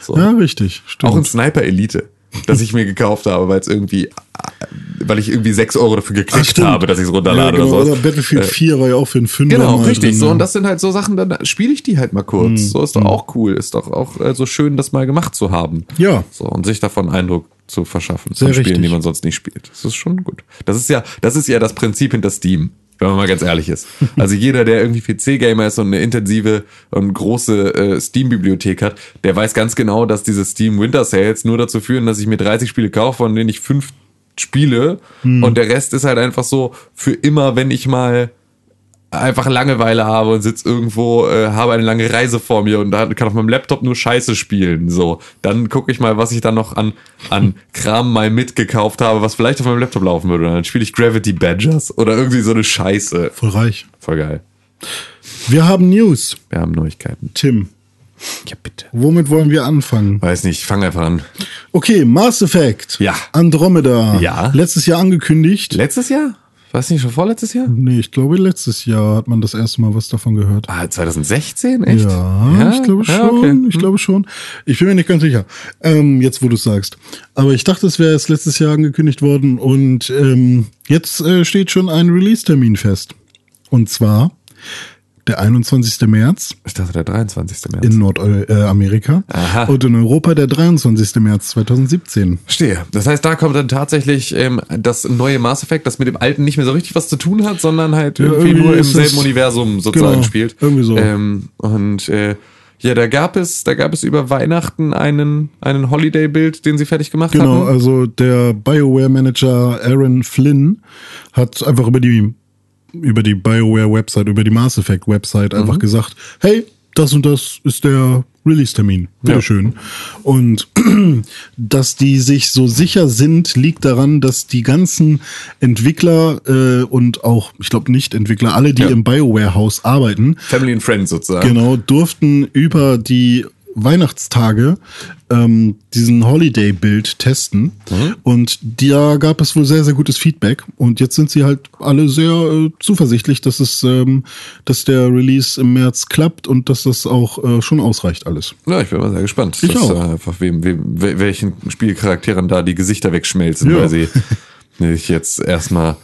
So. Ja, richtig. Stimmt. Auch in Sniper Elite. Das ich mir gekauft habe, weil es irgendwie, äh, weil ich irgendwie 6 Euro dafür gekriegt stimmt. habe, dass ich es runterlade ja, genau, oder so. Oder Battlefield 4 war ja auch für einen Fünfer Genau, mal richtig. drin, so, ja. und das sind halt so Sachen, dann spiele ich die halt mal kurz. Mhm. So ist doch auch cool. Ist doch auch äh, so schön, das mal gemacht zu haben. Ja. So, und sich davon Eindruck zu verschaffen. Sehr von Spielen, richtig. die man sonst nicht spielt. Das ist schon gut. Das ist ja, das ist ja das Prinzip hinter Steam. Wenn man mal ganz ehrlich ist. Also jeder, der irgendwie PC-Gamer ist und eine intensive und große äh, Steam-Bibliothek hat, der weiß ganz genau, dass diese Steam Winter Sales nur dazu führen, dass ich mir 30 Spiele kaufe, von denen ich fünf spiele. Hm. Und der Rest ist halt einfach so für immer, wenn ich mal einfach Langeweile habe und sitze irgendwo, äh, habe eine lange Reise vor mir und kann auf meinem Laptop nur Scheiße spielen. So, dann gucke ich mal, was ich dann noch an, an Kram mal mitgekauft habe, was vielleicht auf meinem Laptop laufen würde. Und dann spiele ich Gravity Badgers oder irgendwie so eine Scheiße. Voll reich. Voll geil. Wir haben News. Wir haben Neuigkeiten. Tim, Ja, bitte. womit wollen wir anfangen? Weiß nicht, fang einfach an. Okay, Mass Effect. Ja. Andromeda. Ja. Letztes Jahr angekündigt. Letztes Jahr? Weiß nicht, schon vorletztes Jahr? nee, ich glaube, letztes Jahr hat man das erste Mal was davon gehört. Ah, 2016? Echt? Ja, ich glaube schon. Ja, okay. Ich glaube schon. Ich bin mir nicht ganz sicher. Ähm, jetzt, wo du es sagst. Aber ich dachte, es wäre erst letztes Jahr angekündigt worden und ähm, jetzt äh, steht schon ein Release-Termin fest. Und zwar der 21. März Ich dachte, der 23. März. in Nordamerika Aha. und in Europa der 23. März 2017. Verstehe. Das heißt, da kommt dann tatsächlich ähm, das neue Mass Effect, das mit dem alten nicht mehr so richtig was zu tun hat, sondern halt irgendwie, irgendwie nur im selben Universum sozusagen genau, spielt. irgendwie so. Ähm, und äh, ja, da gab es, da gab es über Weihnachten einen, einen Holiday-Bild, den sie fertig gemacht Genau, hatten. also der BioWare-Manager Aaron Flynn hat einfach über die über die BioWare-Website, über die Mass Effect-Website einfach Mhm. gesagt, hey, das und das ist der Release-Termin. Bitteschön. Und dass die sich so sicher sind, liegt daran, dass die ganzen Entwickler äh, und auch, ich glaube nicht Entwickler, alle, die Ja. im BioWare-Haus arbeiten, Family and Friends sozusagen. genau, durften über die Weihnachtstage ähm, diesen Holiday-Bild testen. Und da gab es wohl sehr, sehr gutes Feedback. Und jetzt sind sie halt alle sehr äh, zuversichtlich, dass es, ähm, dass der Release im März klappt und dass das auch äh, schon ausreicht alles. Ja, ich bin mal sehr gespannt. Ich dass, auch. äh, einfach wem, wem, wel- welchen Spielcharakteren da die Gesichter wegschmelzen, Ja. weil sie nicht jetzt erstmal.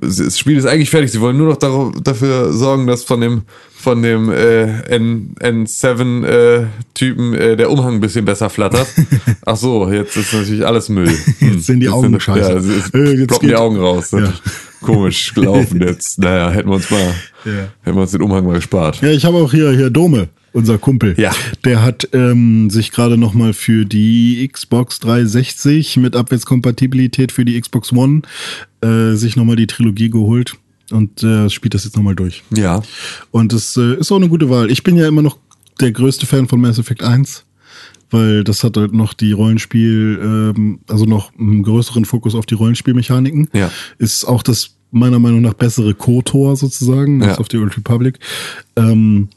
Das Spiel ist eigentlich fertig. Sie wollen nur noch darauf, dafür sorgen, dass von dem von dem äh, N, N7 äh, äh, der Umhang ein bisschen besser flattert. Ach so, jetzt ist natürlich alles Müll. Hm, Jetzt sehen die Augen sind, scheiße. Ja, jetzt, Äh, jetzt ploppen die Augen raus. Ja. Komisch gelaufen jetzt. Naja, hätten wir uns mal, Ja. hätten wir uns den Umhang mal gespart. Ja, ich habe auch hier, hier Dome, unser Kumpel. Ja. Der hat ähm, sich gerade nochmal für die Xbox 360 mit Abwärtskompatibilität für die Xbox One äh, sich nochmal die Trilogie geholt und äh, spielt das jetzt nochmal durch. Ja. Und es äh, ist auch eine gute Wahl. Ich bin ja immer noch der größte Fan von Mass Effect 1, weil das hat halt noch die Rollenspiel, ähm, also noch einen größeren Fokus auf die Rollenspielmechaniken. Ja. Ist auch das meiner Meinung nach bessere KOTOR sozusagen, als Ja. auf die Old Republic. Ähm,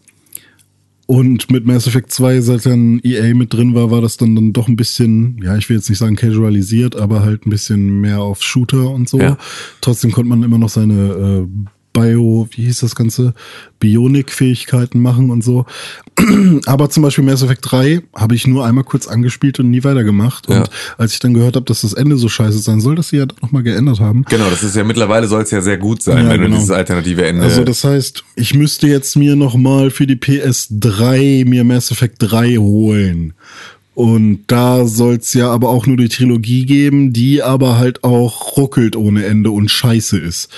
und mit Mass Effect 2, seit dann EA mit drin war, war das dann, dann doch ein bisschen, ja, ich will jetzt nicht sagen casualisiert, aber halt ein bisschen mehr auf Shooter und so. Ja. Trotzdem konnte man immer noch seine äh, Bio, wie hieß das Ganze, Bionik-Fähigkeiten machen und so. Aber zum Beispiel Mass Effect 3 habe ich nur einmal kurz angespielt und nie weitergemacht. Und Ja. als ich dann gehört habe, dass das Ende so scheiße sein soll, dass sie ja nochmal geändert haben. Genau, das ist ja mittlerweile soll es ja sehr gut sein, Ja, wenn du genau. dieses alternative Ende. Also das heißt, ich müsste jetzt mir noch mal für die PS3 mir Mass Effect 3 holen. Und da soll's ja aber auch nur die Trilogie geben, die aber halt auch ruckelt ohne Ende und scheiße ist.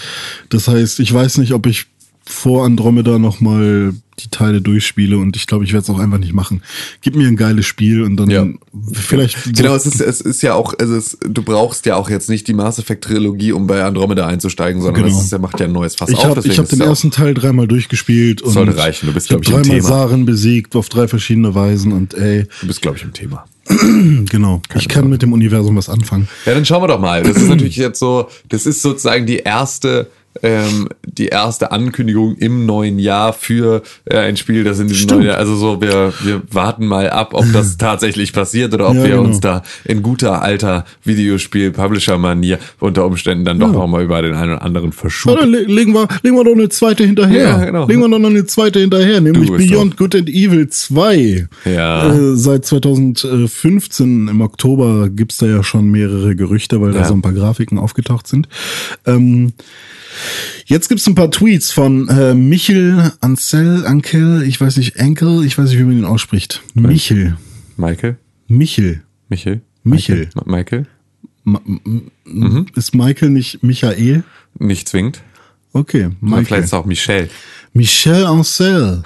Das heißt, ich weiß nicht, ob ich vor Andromeda noch mal die Teile durchspiele und ich glaube, ich werde es auch einfach nicht machen. Gib mir ein geiles Spiel und dann Ja. vielleicht Genau, es ist, es ist ja auch, also es, du brauchst ja auch jetzt nicht die Mass Effect Trilogie, um bei Andromeda einzusteigen, sondern Genau. das ist, ja- macht ja ein neues Fass Ich auf. habe deswegen ich hab ist den ersten Teil dreimal durchgespielt und Sollte reichen, du bist, ich habe dreimal. Saren besiegt auf drei verschiedene Weisen und ey, Du bist, glaube ich, im Thema. Genau. ich kann mit dem Universum was anfangen. Ja, dann schauen wir doch mal. Das ist natürlich jetzt so, das ist sozusagen die erste, ähm, die erste Ankündigung im neuen Jahr für äh, ein Spiel, das in diesem Stimmt. neuen Jahr, also so, wir, wir warten mal ab, ob das tatsächlich passiert oder ob Ja, wir genau. uns da in guter alter Videospiel-Publisher-Manier unter Umständen dann doch Ja. noch mal über den einen oder anderen verschuben. dann le legen wir, legen wir doch eine zweite hinterher. Ja, genau. Legen wir doch noch eine zweite hinterher, nämlich Beyond Good and Evil 2. Ja. Äh, seit 2015 im Oktober gibt's da ja schon mehrere Gerüchte, weil da Ja. so ein paar Grafiken aufgetaucht sind. Ähm, jetzt gibt's ein paar Tweets von äh, Michel Ansel, Ankel, ich weiß nicht, Enkel, ich weiß nicht, wie man ihn ausspricht. Michel. Michael? Michel. Michel? Michel. Michael? Ma Mhm. Ist Michael nicht Michael? Nicht zwingend. Okay, Michael. Vielleicht ist es auch Michel. Michelle Ancel.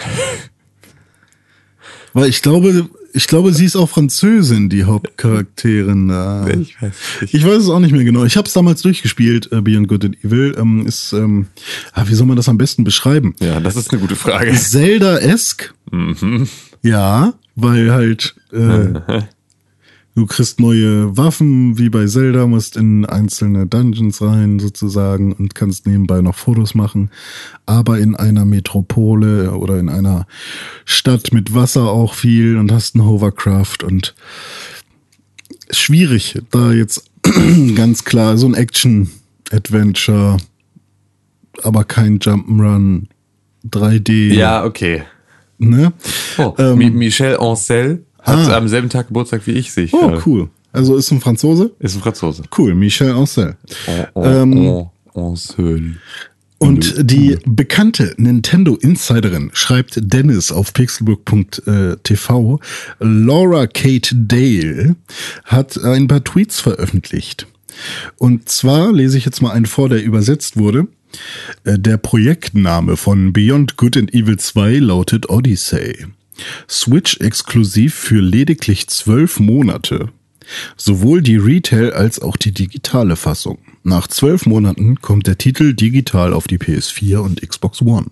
Weil ich glaube, ich glaube, sie ist auch Französin, die Hauptcharakterin. da. Ich weiß nicht. Ich weiß es auch nicht mehr genau. Ich habe es damals durchgespielt, äh, Beyond Good and Evil. Ähm, ist, ähm, ah, wie soll man das am besten beschreiben? Ja, das ist eine gute Frage. Zelda-esk. Mhm. Ja, weil halt äh, du kriegst neue Waffen, wie bei Zelda, musst in einzelne Dungeons rein sozusagen und kannst nebenbei noch Fotos machen. Aber in einer Metropole oder in einer Stadt mit Wasser auch viel und hast ein Hovercraft und schwierig, da jetzt ganz klar so ein Action-Adventure, aber kein Jump'n'Run 3D. Ja, okay. Ne? Oh, Ähm, Mi- Michel Ancel hat Ah. am selben Tag Geburtstag wie ich, sehe ich Oh, gerade. cool. Also ist ein Franzose? Ist ein Franzose. Cool, Michel Ancel. Oh, Ähm, oh, Ancel. Und die bekannte Nintendo-Insiderin schreibt Dennis auf pixelbook.tv, Laura Kate Dale hat ein paar Tweets veröffentlicht. Und zwar lese ich jetzt mal einen vor, der übersetzt wurde. Äh, Der Projektname von Beyond Good and Evil 2 lautet Odyssey. Switch exklusiv für lediglich zwölf Monate. Sowohl die Retail als auch die digitale Fassung. Nach zwölf Monaten kommt der Titel digital auf die PS4 und Xbox One.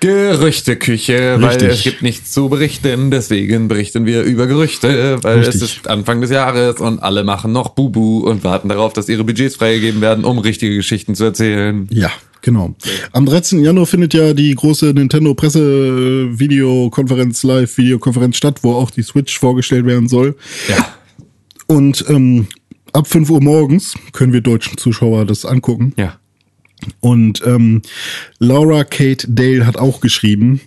Gerüchteküche, weil Richtig. es gibt nichts zu berichten, deswegen berichten wir über Gerüchte, weil es Richtig. ist Anfang des Jahres und alle machen noch Bubu und warten darauf, dass ihre Budgets freigegeben werden, um richtige Geschichten zu erzählen. Ja, genau. Am 13. Januar findet ja die große Nintendo Presse Videokonferenz, Live Videokonferenz statt, wo auch die Switch vorgestellt werden soll. Ja. Und ähm, ab 5 Uhr morgens können wir deutschen Zuschauer das angucken. Ja. Und ähm, Laura Kate Dale hat auch geschrieben,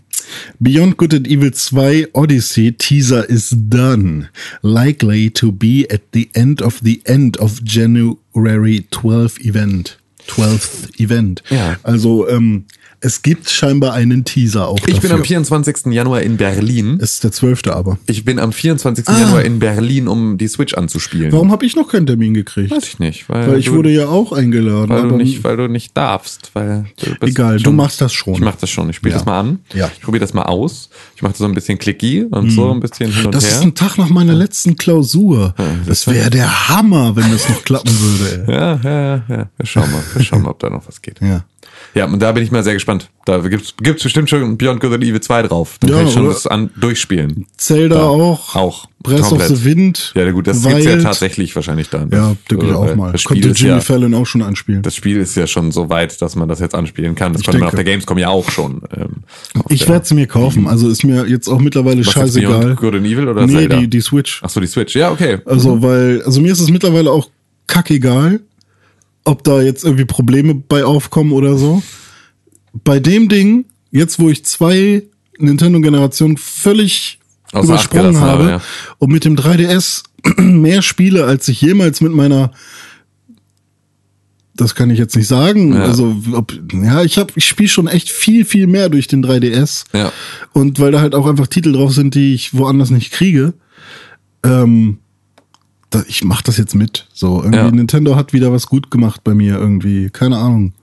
Beyond Good and Evil 2 Odyssey teaser is done. Likely to be at the end of the end of January 12 event. 12th Event. Ja. Also ähm, es gibt scheinbar einen Teaser auch Ich bin dafür. am 24. Januar in Berlin. Es ist der 12. aber. Ich bin am 24. Januar in Berlin, um die Switch anzuspielen. Warum habe ich noch keinen Termin gekriegt? Weiß ich nicht, weil, Weil ich du, wurde ja auch eingeladen. weil, du nicht, weil du nicht darfst. Weil du Egal, du schon- machst das schon. Ich mach das schon. Ich spiele Ja. das mal an. Ja. Mhm. Ich probiere das mal aus. Ich mache so ein bisschen Clicky und so ein bisschen hin und Das her. ist ein Tag nach meiner letzten Klausur. Das wäre der Hammer, wenn das noch klappen würde. ey. Ja, ja, ja, ja. Wir schauen mal. Wir schauen mal, ob da noch was geht. Ja. Ja, und da bin ich mal sehr gespannt. Da gibt's gibt's bestimmt schon Beyond Good and Evil 2 drauf. Dann Ja, kann ich schon das an, durchspielen. Zelda Da. auch. Auch. Breath Komplett. of the Wind. Ja, gut, das gibt's ja Wild. tatsächlich wahrscheinlich dann. Ja, denke ich auch mal. Das Spiel, Konnte Jimmy ja, Fallon auch schon anspielen. das Spiel ist ja schon so weit, dass man das jetzt anspielen kann. Das konnte man auf der Gamescom ja auch schon. Ähm, ich werde sie mir kaufen. Also ist mir jetzt auch mittlerweile Was scheißegal. Beyond Good and Evil oder nee, Zelda? die, die Switch. Ach so, die Switch. Ja, okay. Also, weil, also mir ist es mittlerweile auch kackegal, ob da jetzt irgendwie Probleme bei aufkommen oder so. Bei dem Ding, jetzt wo ich zwei Nintendo-Generationen völlig Acht übersprungen habe habe, ja. und mit dem 3DS mehr spiele, als ich jemals mit meiner das kann ich jetzt nicht sagen. Ja. Also, ob, ja, ich habe, ich spiele schon echt viel, viel mehr durch den 3DS. Ja. Und weil da halt auch einfach Titel drauf sind, die ich woanders nicht kriege, ähm, ich mach das jetzt mit. So, irgendwie Ja. Nintendo hat wieder was gut gemacht bei mir irgendwie. Keine Ahnung.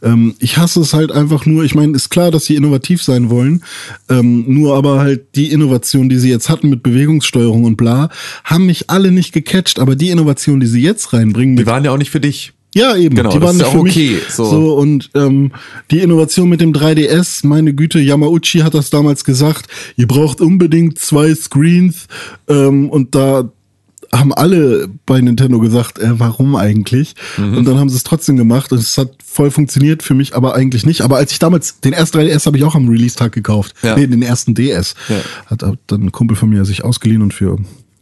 Ähm, ich hasse es halt einfach nur. Ich meine, ist klar, dass sie innovativ sein wollen. Ähm, nur aber halt die Innovation, die sie jetzt hatten mit Bewegungssteuerung und bla, haben mich alle nicht gecatcht. Aber die Innovation, die sie jetzt reinbringen, Die waren ja auch nicht für dich. ja, eben. Genau, die waren nicht ja für auch mich. okay, so. So. und ähm, die Innovation mit dem 3DS, meine Güte, Yamauchi hat das damals gesagt, ihr braucht unbedingt zwei Screens ähm, und da haben alle bei Nintendo gesagt, äh, warum eigentlich? Mhm. Und dann haben sie es trotzdem gemacht und es hat voll funktioniert für mich, aber eigentlich nicht. Aber als ich damals den ersten 3DS habe ich auch am Release-Tag gekauft. Ja. Nee, den ersten DS. Ja. Hat, hat dann ein Kumpel von mir sich ausgeliehen und für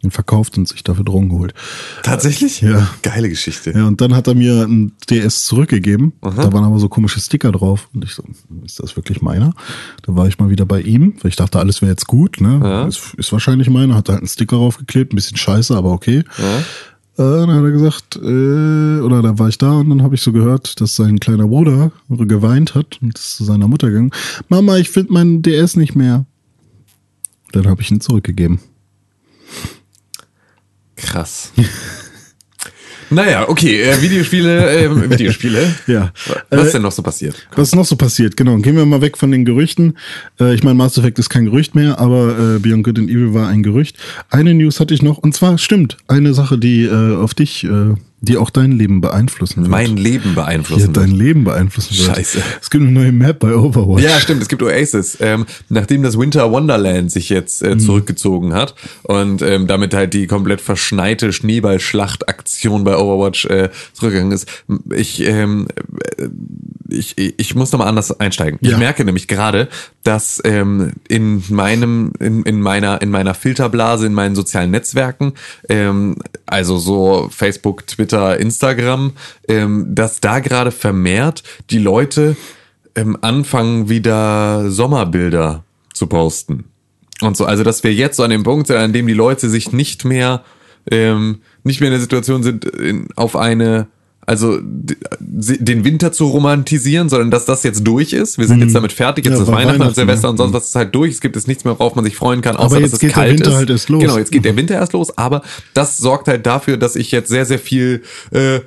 ihn verkauft und sich dafür Drogen geholt. Tatsächlich? Ja. Geile Geschichte. Ja, und dann hat er mir ein DS zurückgegeben. Da waren aber so komische Sticker drauf. Und ich so, ist das wirklich meiner? Da war ich mal wieder bei ihm, weil ich dachte, alles wäre jetzt gut. Ne? Ja. Ist, ist wahrscheinlich meiner. Hat halt einen Sticker draufgeklebt. Ein bisschen scheiße, aber okay. Ja. Äh, dann hat er gesagt, äh, oder da war ich da und dann habe ich so gehört, dass sein kleiner Bruder geweint hat und ist zu seiner Mutter gegangen. Mama, ich finde meinen DS nicht mehr. Dann habe ich ihn zurückgegeben. Krass. naja, okay, äh, Videospiele, äh, Videospiele. Ja. Was Äh, ist denn noch so passiert? Was ist noch so passiert? Genau, gehen wir mal weg von den Gerüchten. Äh, ich meine, Mass Effect ist kein Gerücht mehr, aber äh, Beyond Good and Evil war ein Gerücht. Eine News hatte ich noch, und zwar stimmt, eine Sache, die äh, auf dich, äh, die auch dein Leben beeinflussen wird. Mein Leben beeinflussen dein wird. Leben beeinflussen wird. Scheiße. Es gibt eine neue Map bei Overwatch. Ja, stimmt, es gibt Oasis. Ähm, nachdem das Winter Wonderland sich jetzt Mhm. äh, zurückgezogen hat und ähm, damit halt die komplett verschneite Schneeballschlachtaktion bei Overwatch äh, zurückgegangen ist, ich, ähm, äh, ich, ich muss nochmal anders einsteigen. Ich Ja. merke nämlich gerade, dass ähm, in meinem, in, in meiner, in meiner Filterblase, in meinen sozialen Netzwerken, ähm, also so Facebook, Twitter, Instagram, ähm, dass da gerade vermehrt die Leute ähm, anfangen, wieder Sommerbilder zu posten. Und so, also dass wir jetzt so an dem Punkt sind, an dem die Leute sich nicht mehr, ähm, nicht mehr in der Situation sind, in, auf eine, also den Winter zu romantisieren, sondern dass das jetzt durch ist. Wir sind jetzt damit fertig, jetzt Mhm. Ja, ist Weihnachten, Weihnachten, Silvester ja. und sonst was ist halt durch. Es gibt jetzt nichts mehr, worauf man sich freuen kann, außer Aber dass jetzt es geht der kalt Winter ist. halt erst los. Genau, jetzt geht der Winter erst los, aber das sorgt halt dafür, dass ich jetzt sehr, sehr viel äh,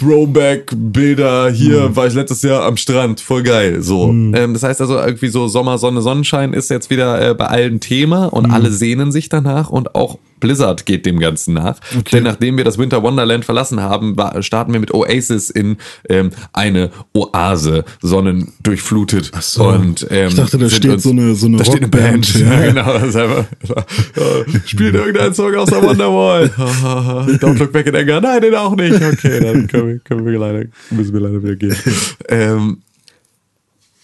Throwback-Bilder, hier Mhm. war ich letztes Jahr am Strand, voll geil. So. Ähm, das heißt also irgendwie so Sommer, Sonne, Sonnenschein ist jetzt wieder äh, bei allen Thema und Mhm. alle sehnen sich danach und auch Blizzard geht dem Ganzen nach. Okay. Denn nachdem wir das Winter Wonderland verlassen haben, starten wir mit Oasis in ähm, eine Oase, sonnendurchflutet. Ach so. Und, ähm, Ich dachte, da steht uns- so eine- so eine da steht eine Band. ja. Ja, genau. Das einfach, ja, spielt irgendein Song aus der Wonderwall. Don't look back in anger. Nein, den auch nicht. Okay, dann können wir, können wir leider, müssen wir leider wieder gehen. ähm,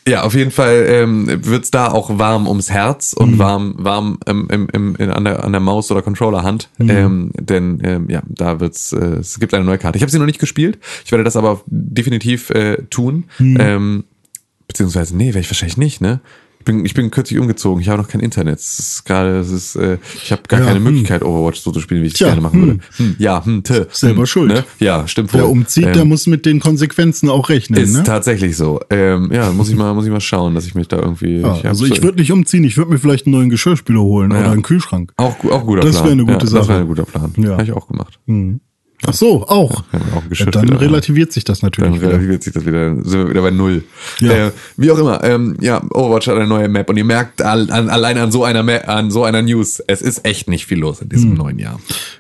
ja, auf jeden Fall ähm, wird's da auch warm ums Herz und warm, warm ähm, im, im, in, an, der, an der Maus- oder Controllerhand. Ähm, denn ähm, ja, da wird's, äh, es gibt eine neue Karte. Ich habe sie noch nicht gespielt. Ich werde das aber definitiv äh, tun. Ähm, beziehungsweise, nee, werde ich wahrscheinlich nicht, ne? Ich bin, ich bin kürzlich umgezogen, ich habe noch kein Internet. Es ist gerade, es ist, äh, ich habe gar Ja, keine hm. Möglichkeit, Overwatch so zu spielen, wie ich es Tja, gerne machen hm. würde. Hm, ja, hm, t, Selber hm, schuld. Ne? Ja, stimmt wohl. Wer umzieht, Ähm, der muss mit den Konsequenzen auch rechnen. ist ne? tatsächlich so. Ähm, ja, muss ich mal, muss ich mal schauen, dass ich mich da irgendwie. Ja, hab also so- ich würde nicht umziehen, ich würde mir vielleicht einen neuen Geschirrspüler holen oder einen Kühlschrank. auch, auch guter Das Plan. wäre eine gute ja, Das Sache. wäre ein guter Plan. Ja. Habe ich auch gemacht. Ach so, auch. Ja, auch dann relativiert sich das Dann natürlich wieder. relativiert sich das wieder, sind wir wieder bei Null. Ja. Äh, wie auch immer, ähm, ja, Overwatch hat eine neue Map und ihr merkt al an, allein an so einer Map, an so einer News, es ist echt nicht viel los in diesem Hm. neuen Jahr.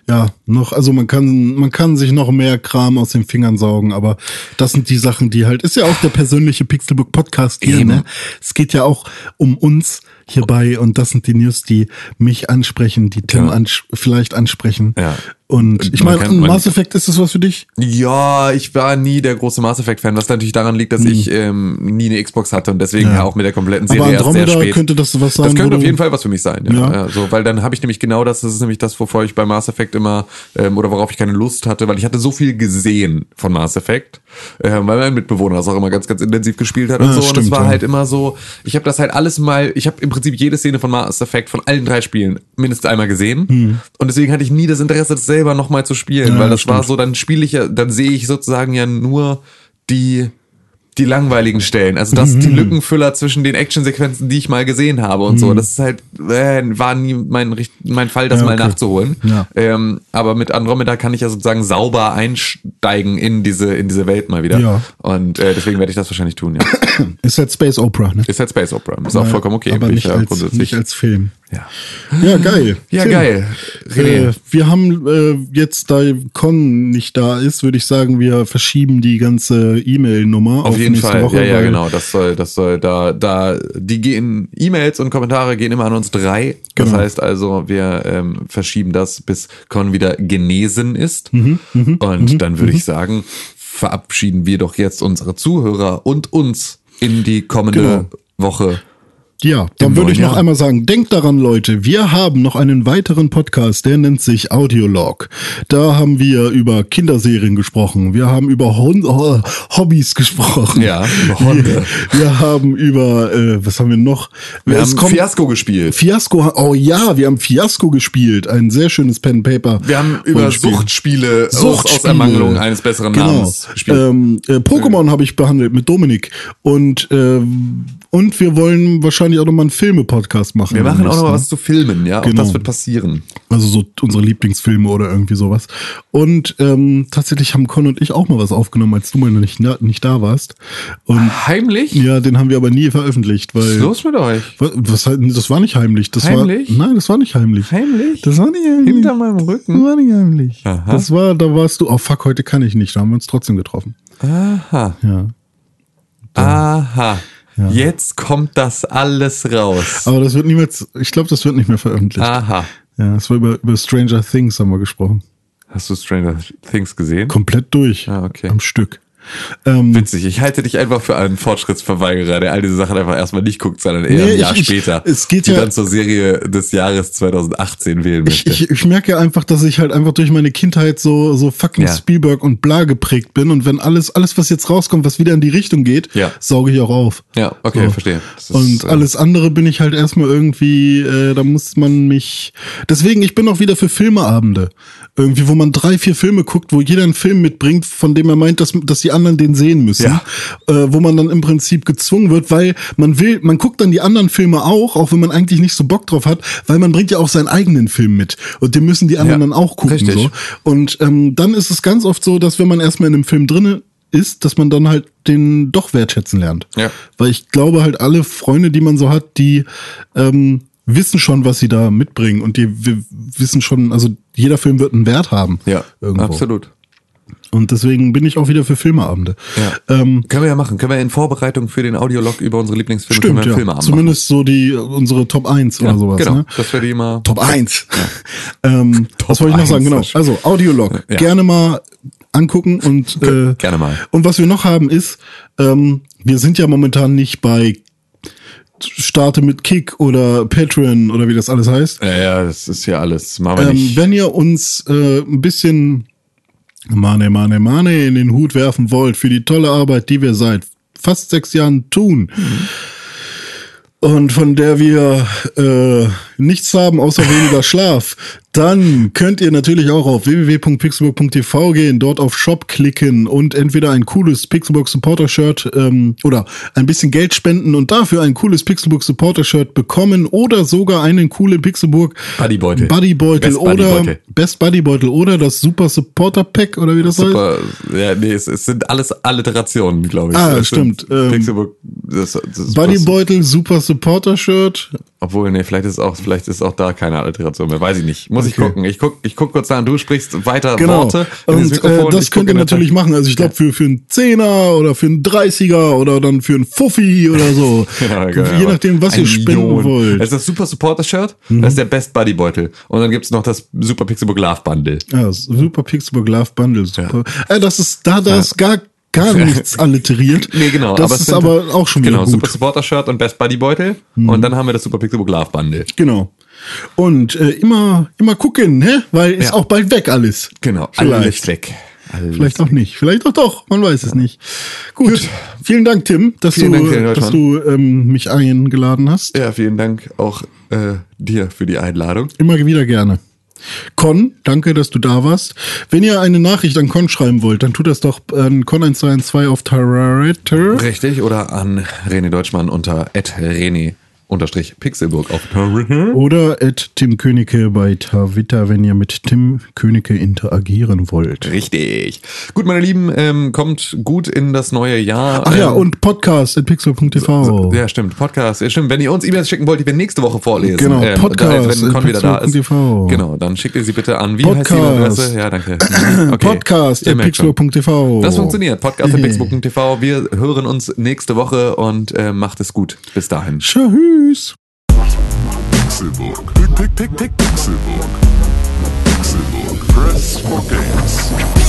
Ja, noch, also man kann, man kann sich noch mehr Kram aus den Fingern saugen, aber das sind die Sachen, die halt, ist ja auch der persönliche Pixelbook Podcast hier, Eben. ne? Es geht ja auch um uns hierbei und das sind die News, die mich ansprechen, die Tim Ja. ans vielleicht ansprechen. Ja. Und ich meine, Mass Effect, ist das was für dich? Ja, ich war nie der große Mass Effect Fan, was natürlich daran liegt, dass ich ähm, nie eine Xbox hatte und deswegen. Ja. auch mit der kompletten Aber Serie erst sehr Andromeda spät. könnte das was sein, Das könnte auf jeden Fall was für mich sein, ja. Ja. ja. so, weil dann habe ich nämlich genau das, das ist nämlich das, wovor ich bei Mass Effect immer ähm, oder worauf ich keine Lust hatte, weil ich hatte so viel gesehen von Mass Effect, ähm, weil mein Mitbewohner das auch immer ganz, ganz intensiv gespielt hat und Ja, so. und stimmt, es war halt immer so, ich habe das halt alles mal, ich habe im Prinzip jede Szene von Mass Effect von allen drei Spielen mindestens einmal gesehen und deswegen hatte ich nie das Interesse, das selber nochmal zu spielen. Ja, weil das war stimmt. so, dann spiele ich ja, dann sehe ich sozusagen ja nur die die langweiligen Stellen, also das Mhm. die Lückenfüller zwischen den Actionsequenzen, die ich mal gesehen habe und so. Das ist halt äh, war nie mein mein Fall, das Mhm. Ja, mal okay. nachzuholen. Ja. Ähm, aber mit Andromeda kann ich ja sozusagen sauber einsteigen in diese in diese Welt mal wieder. Ja. Und äh, deswegen werde ich das wahrscheinlich tun. Ja. Ist halt Space Opera, ne? Ist halt Space Opera, ist auch vollkommen okay. Aber nicht ich als, grundsätzlich- nicht als Film. Ja. Ja, geil. Ja, Tim, geil. Äh, wir haben äh, jetzt, da Con nicht da ist, würde ich sagen, wir verschieben die ganze E-Mail-Nummer Auf, jeden nächste Fall. Woche, ja, ja, genau. Das soll, das soll da, da, die gehen, E-Mails und Kommentare gehen immer an uns drei. Das Genau. heißt also, wir ähm, verschieben das, bis Con wieder genesen ist. Mhm, und dann würde ich sagen, verabschieden wir doch jetzt unsere Zuhörer und uns in die kommende Genau. Woche. Ja, dann würde ich noch Jahr. einmal sagen, denkt daran, Leute, wir haben noch einen weiteren Podcast, der nennt sich Audiolog. Da haben wir über Kinderserien gesprochen, wir haben über Hon oh, Hobbys gesprochen. Ja, über Hunde. Wir, wir haben über, äh, was haben wir noch? Wir Es haben kommt- Fiasko gespielt. Fiasco, oh ja, wir haben Fiasco gespielt, ein sehr schönes Pen Paper. Wir haben über Rollenspiel. Suchtspiele, Aus, Suchtspiele. Ermangelung eines besseren Genau. Namens gespielt. Ähm, äh, Pokémon habe ich behandelt mit Dominik und ähm, und wir wollen wahrscheinlich auch noch mal einen Filme-Podcast machen. wir machen auch noch demnächst, mal ne? was zu filmen, ja. Auch Genau. das wird passieren. Also so unsere Lieblingsfilme oder irgendwie sowas. Und ähm, tatsächlich haben Con und ich auch mal was aufgenommen, als du mal nicht, nicht da warst. Und Heimlich? ja, den haben wir aber nie veröffentlicht, Was ist weil los mit euch? was, was, das war nicht heimlich. Das Heimlich? War, nein, das war nicht heimlich. Heimlich? Das war nicht heimlich. Hinter meinem Das Rücken? war nicht heimlich. Aha. Das war, da warst du, oh fuck, heute kann ich nicht. Da haben wir uns trotzdem getroffen. Aha. Ja. Aha. Jetzt kommt das alles raus. Aber das wird niemals, ich glaube, das wird nicht mehr veröffentlicht. Aha. Ja, es war über, über Stranger Things haben wir gesprochen. Hast du Stranger Things gesehen? Komplett durch. Ah, okay. Am Stück. Ähm, Witzig. Ich halte dich einfach für einen Fortschrittsverweigerer, der all diese Sachen einfach erstmal nicht guckt, sondern eher Nee, ein Jahr ich- ich- später. es geht die ja- dann zur Serie des Jahres 2018 wählen ich, möchte. ich, ich merke ja einfach, dass ich halt einfach durch meine Kindheit so, so fucking Ja. Spielberg und bla geprägt bin. Und wenn alles, alles, was jetzt rauskommt, was wieder in die Richtung geht, Ja. sauge ich auch auf. ja, okay, So. verstehe. Ist, Und äh, alles andere bin ich halt erstmal irgendwie, äh, da muss man mich. Deswegen, ich bin auch wieder für Filmeabende. Irgendwie, wo man drei, vier Filme guckt, wo jeder einen Film mitbringt, von dem er meint, dass, dass die anderen den sehen müssen. Ja. Äh, wo man dann im Prinzip gezwungen wird, weil man will, man guckt dann die anderen Filme auch, auch wenn man eigentlich nicht so Bock drauf hat, weil man bringt ja auch seinen eigenen Film mit. Und den müssen die anderen Ja, dann auch gucken. richtig. So. Und ähm, dann ist es ganz oft so, dass wenn man erstmal in einem Film drinne ist, dass man dann halt den doch wertschätzen lernt. Ja. Weil ich glaube halt alle Freunde, die man so hat, die ähm, wissen schon, was sie da mitbringen und die wissen schon, also jeder Film wird einen Wert haben. ja, irgendwo. absolut. Und deswegen bin ich auch wieder für Filmeabende. Ja. Ähm, Können wir ja machen. Können wir in Vorbereitung für den Audiolog über unsere Lieblingsfilme können stimmt, wir ja. Filme haben. Zumindest so die unsere Top 1 ja, oder sowas. Genau. Ne? Das wäre die immer. Top 1. ähm, Top was wollte ich noch 1, sagen? Genau. Also Audiolog. Gerne mal angucken und äh, Gerne mal. Und was wir noch haben ist, ähm, wir sind ja momentan nicht bei Starte mit Kick oder Patreon oder wie das alles heißt. Ja, ja, das ist ja alles. Machen wir Ähm, nicht. wenn ihr uns äh, ein bisschen Mane, Mane, Mane in den Hut werfen wollt für die tolle Arbeit, die wir seit fast sechs Jahren tun. Und von der wir äh, nichts haben außer weniger Schlaf, dann könnt ihr natürlich auch auf www.pixelburg.tv gehen, dort auf Shop klicken und entweder ein cooles Pixelburg Supporter Shirt ähm, oder ein bisschen Geld spenden und dafür ein cooles Pixelburg Supporter Shirt bekommen oder sogar einen coolen Pixelburg Buddybeutel. Buddybeutel Best oder Buddybeutel. Best Buddybeutel oder das Super Supporter Pack oder wie das heißt. Super. Ja, nee, es, es sind alles Alliterationen, glaube ich. Ah, Es sind stimmt, ähm, das, das ist Buddybeutel, Super Supporter Shirt. Obwohl, nee, vielleicht ist auch, vielleicht ist auch da keine Alliteration mehr. Weiß ich nicht. Muss ich Okay. gucken. Ich guck, ich guck kurz an. Du sprichst weiter Genau. Worte. Und das äh, das Ich könnt ihr natürlich machen. Also ich glaube für, für einen Zehner oder für einen Dreißiger oder dann für einen Fuffi oder so. Ja, genau. Je nachdem, was ihr spenden Million. wollt. Mhm. Das ist das Super Supporter Shirt. Das ist der Best Buddy Beutel. Und dann gibt's noch das Super Pixelbook Love Bundle. Ja, super Pixelburg Love Bundle. Super. Äh, das ist, da, da ist gar, gar nichts alliteriert. Nee, genau. Das es ist aber auch schon wieder Genau, gut. Mhm. Super Supporter Shirt und Best Buddy Beutel. Und dann haben wir das Super Pixelbook Love Bundle. Genau. Und äh, immer, immer gucken, hä? Weil ist Ja. auch bald weg alles. Genau, Vielleicht. alles weg. Alles Vielleicht auch nicht. Vielleicht auch doch. Man weiß es nicht. Gut. Vielen Dank, Tim, dass Vielen du, Dank, dass du ähm, mich eingeladen hast. Ja, vielen Dank auch äh, dir für die Einladung. Immer wieder gerne. Con, danke, dass du da warst. Wenn ihr eine Nachricht an Con schreiben wollt, dann tut das doch an Con112 auf Twitter. Richtig, oder an René Deutschmann unter René unterstrich Pixelburg auf Twitter. Oder at Tim Königke bei Twitter, wenn ihr mit Tim Königke interagieren wollt. Richtig. Gut, meine Lieben, ähm, kommt gut in das neue Jahr. Ach ja, Ähm, und Podcast at pixel.tv. Ja, stimmt. Podcast. Ja, stimmt. Wenn ihr uns E-Mails schicken wollt, die wir nächste Woche vorlesen. Genau, ähm, Podcast da, wenn Con wieder da ist. pixel.tv. Genau, dann schickt ihr sie bitte an. Wie Podcast. heißt die E-Mail-Adresse? Ja, danke. Okay. Podcast at pixel.tv. Das funktioniert. Podcast at pixelbook.tv. Wir hören uns nächste Woche und äh, macht es gut. Bis dahin. Tschüss. Tschüss. Pixelburg. Pixelburg. Pixelburg. Press for games.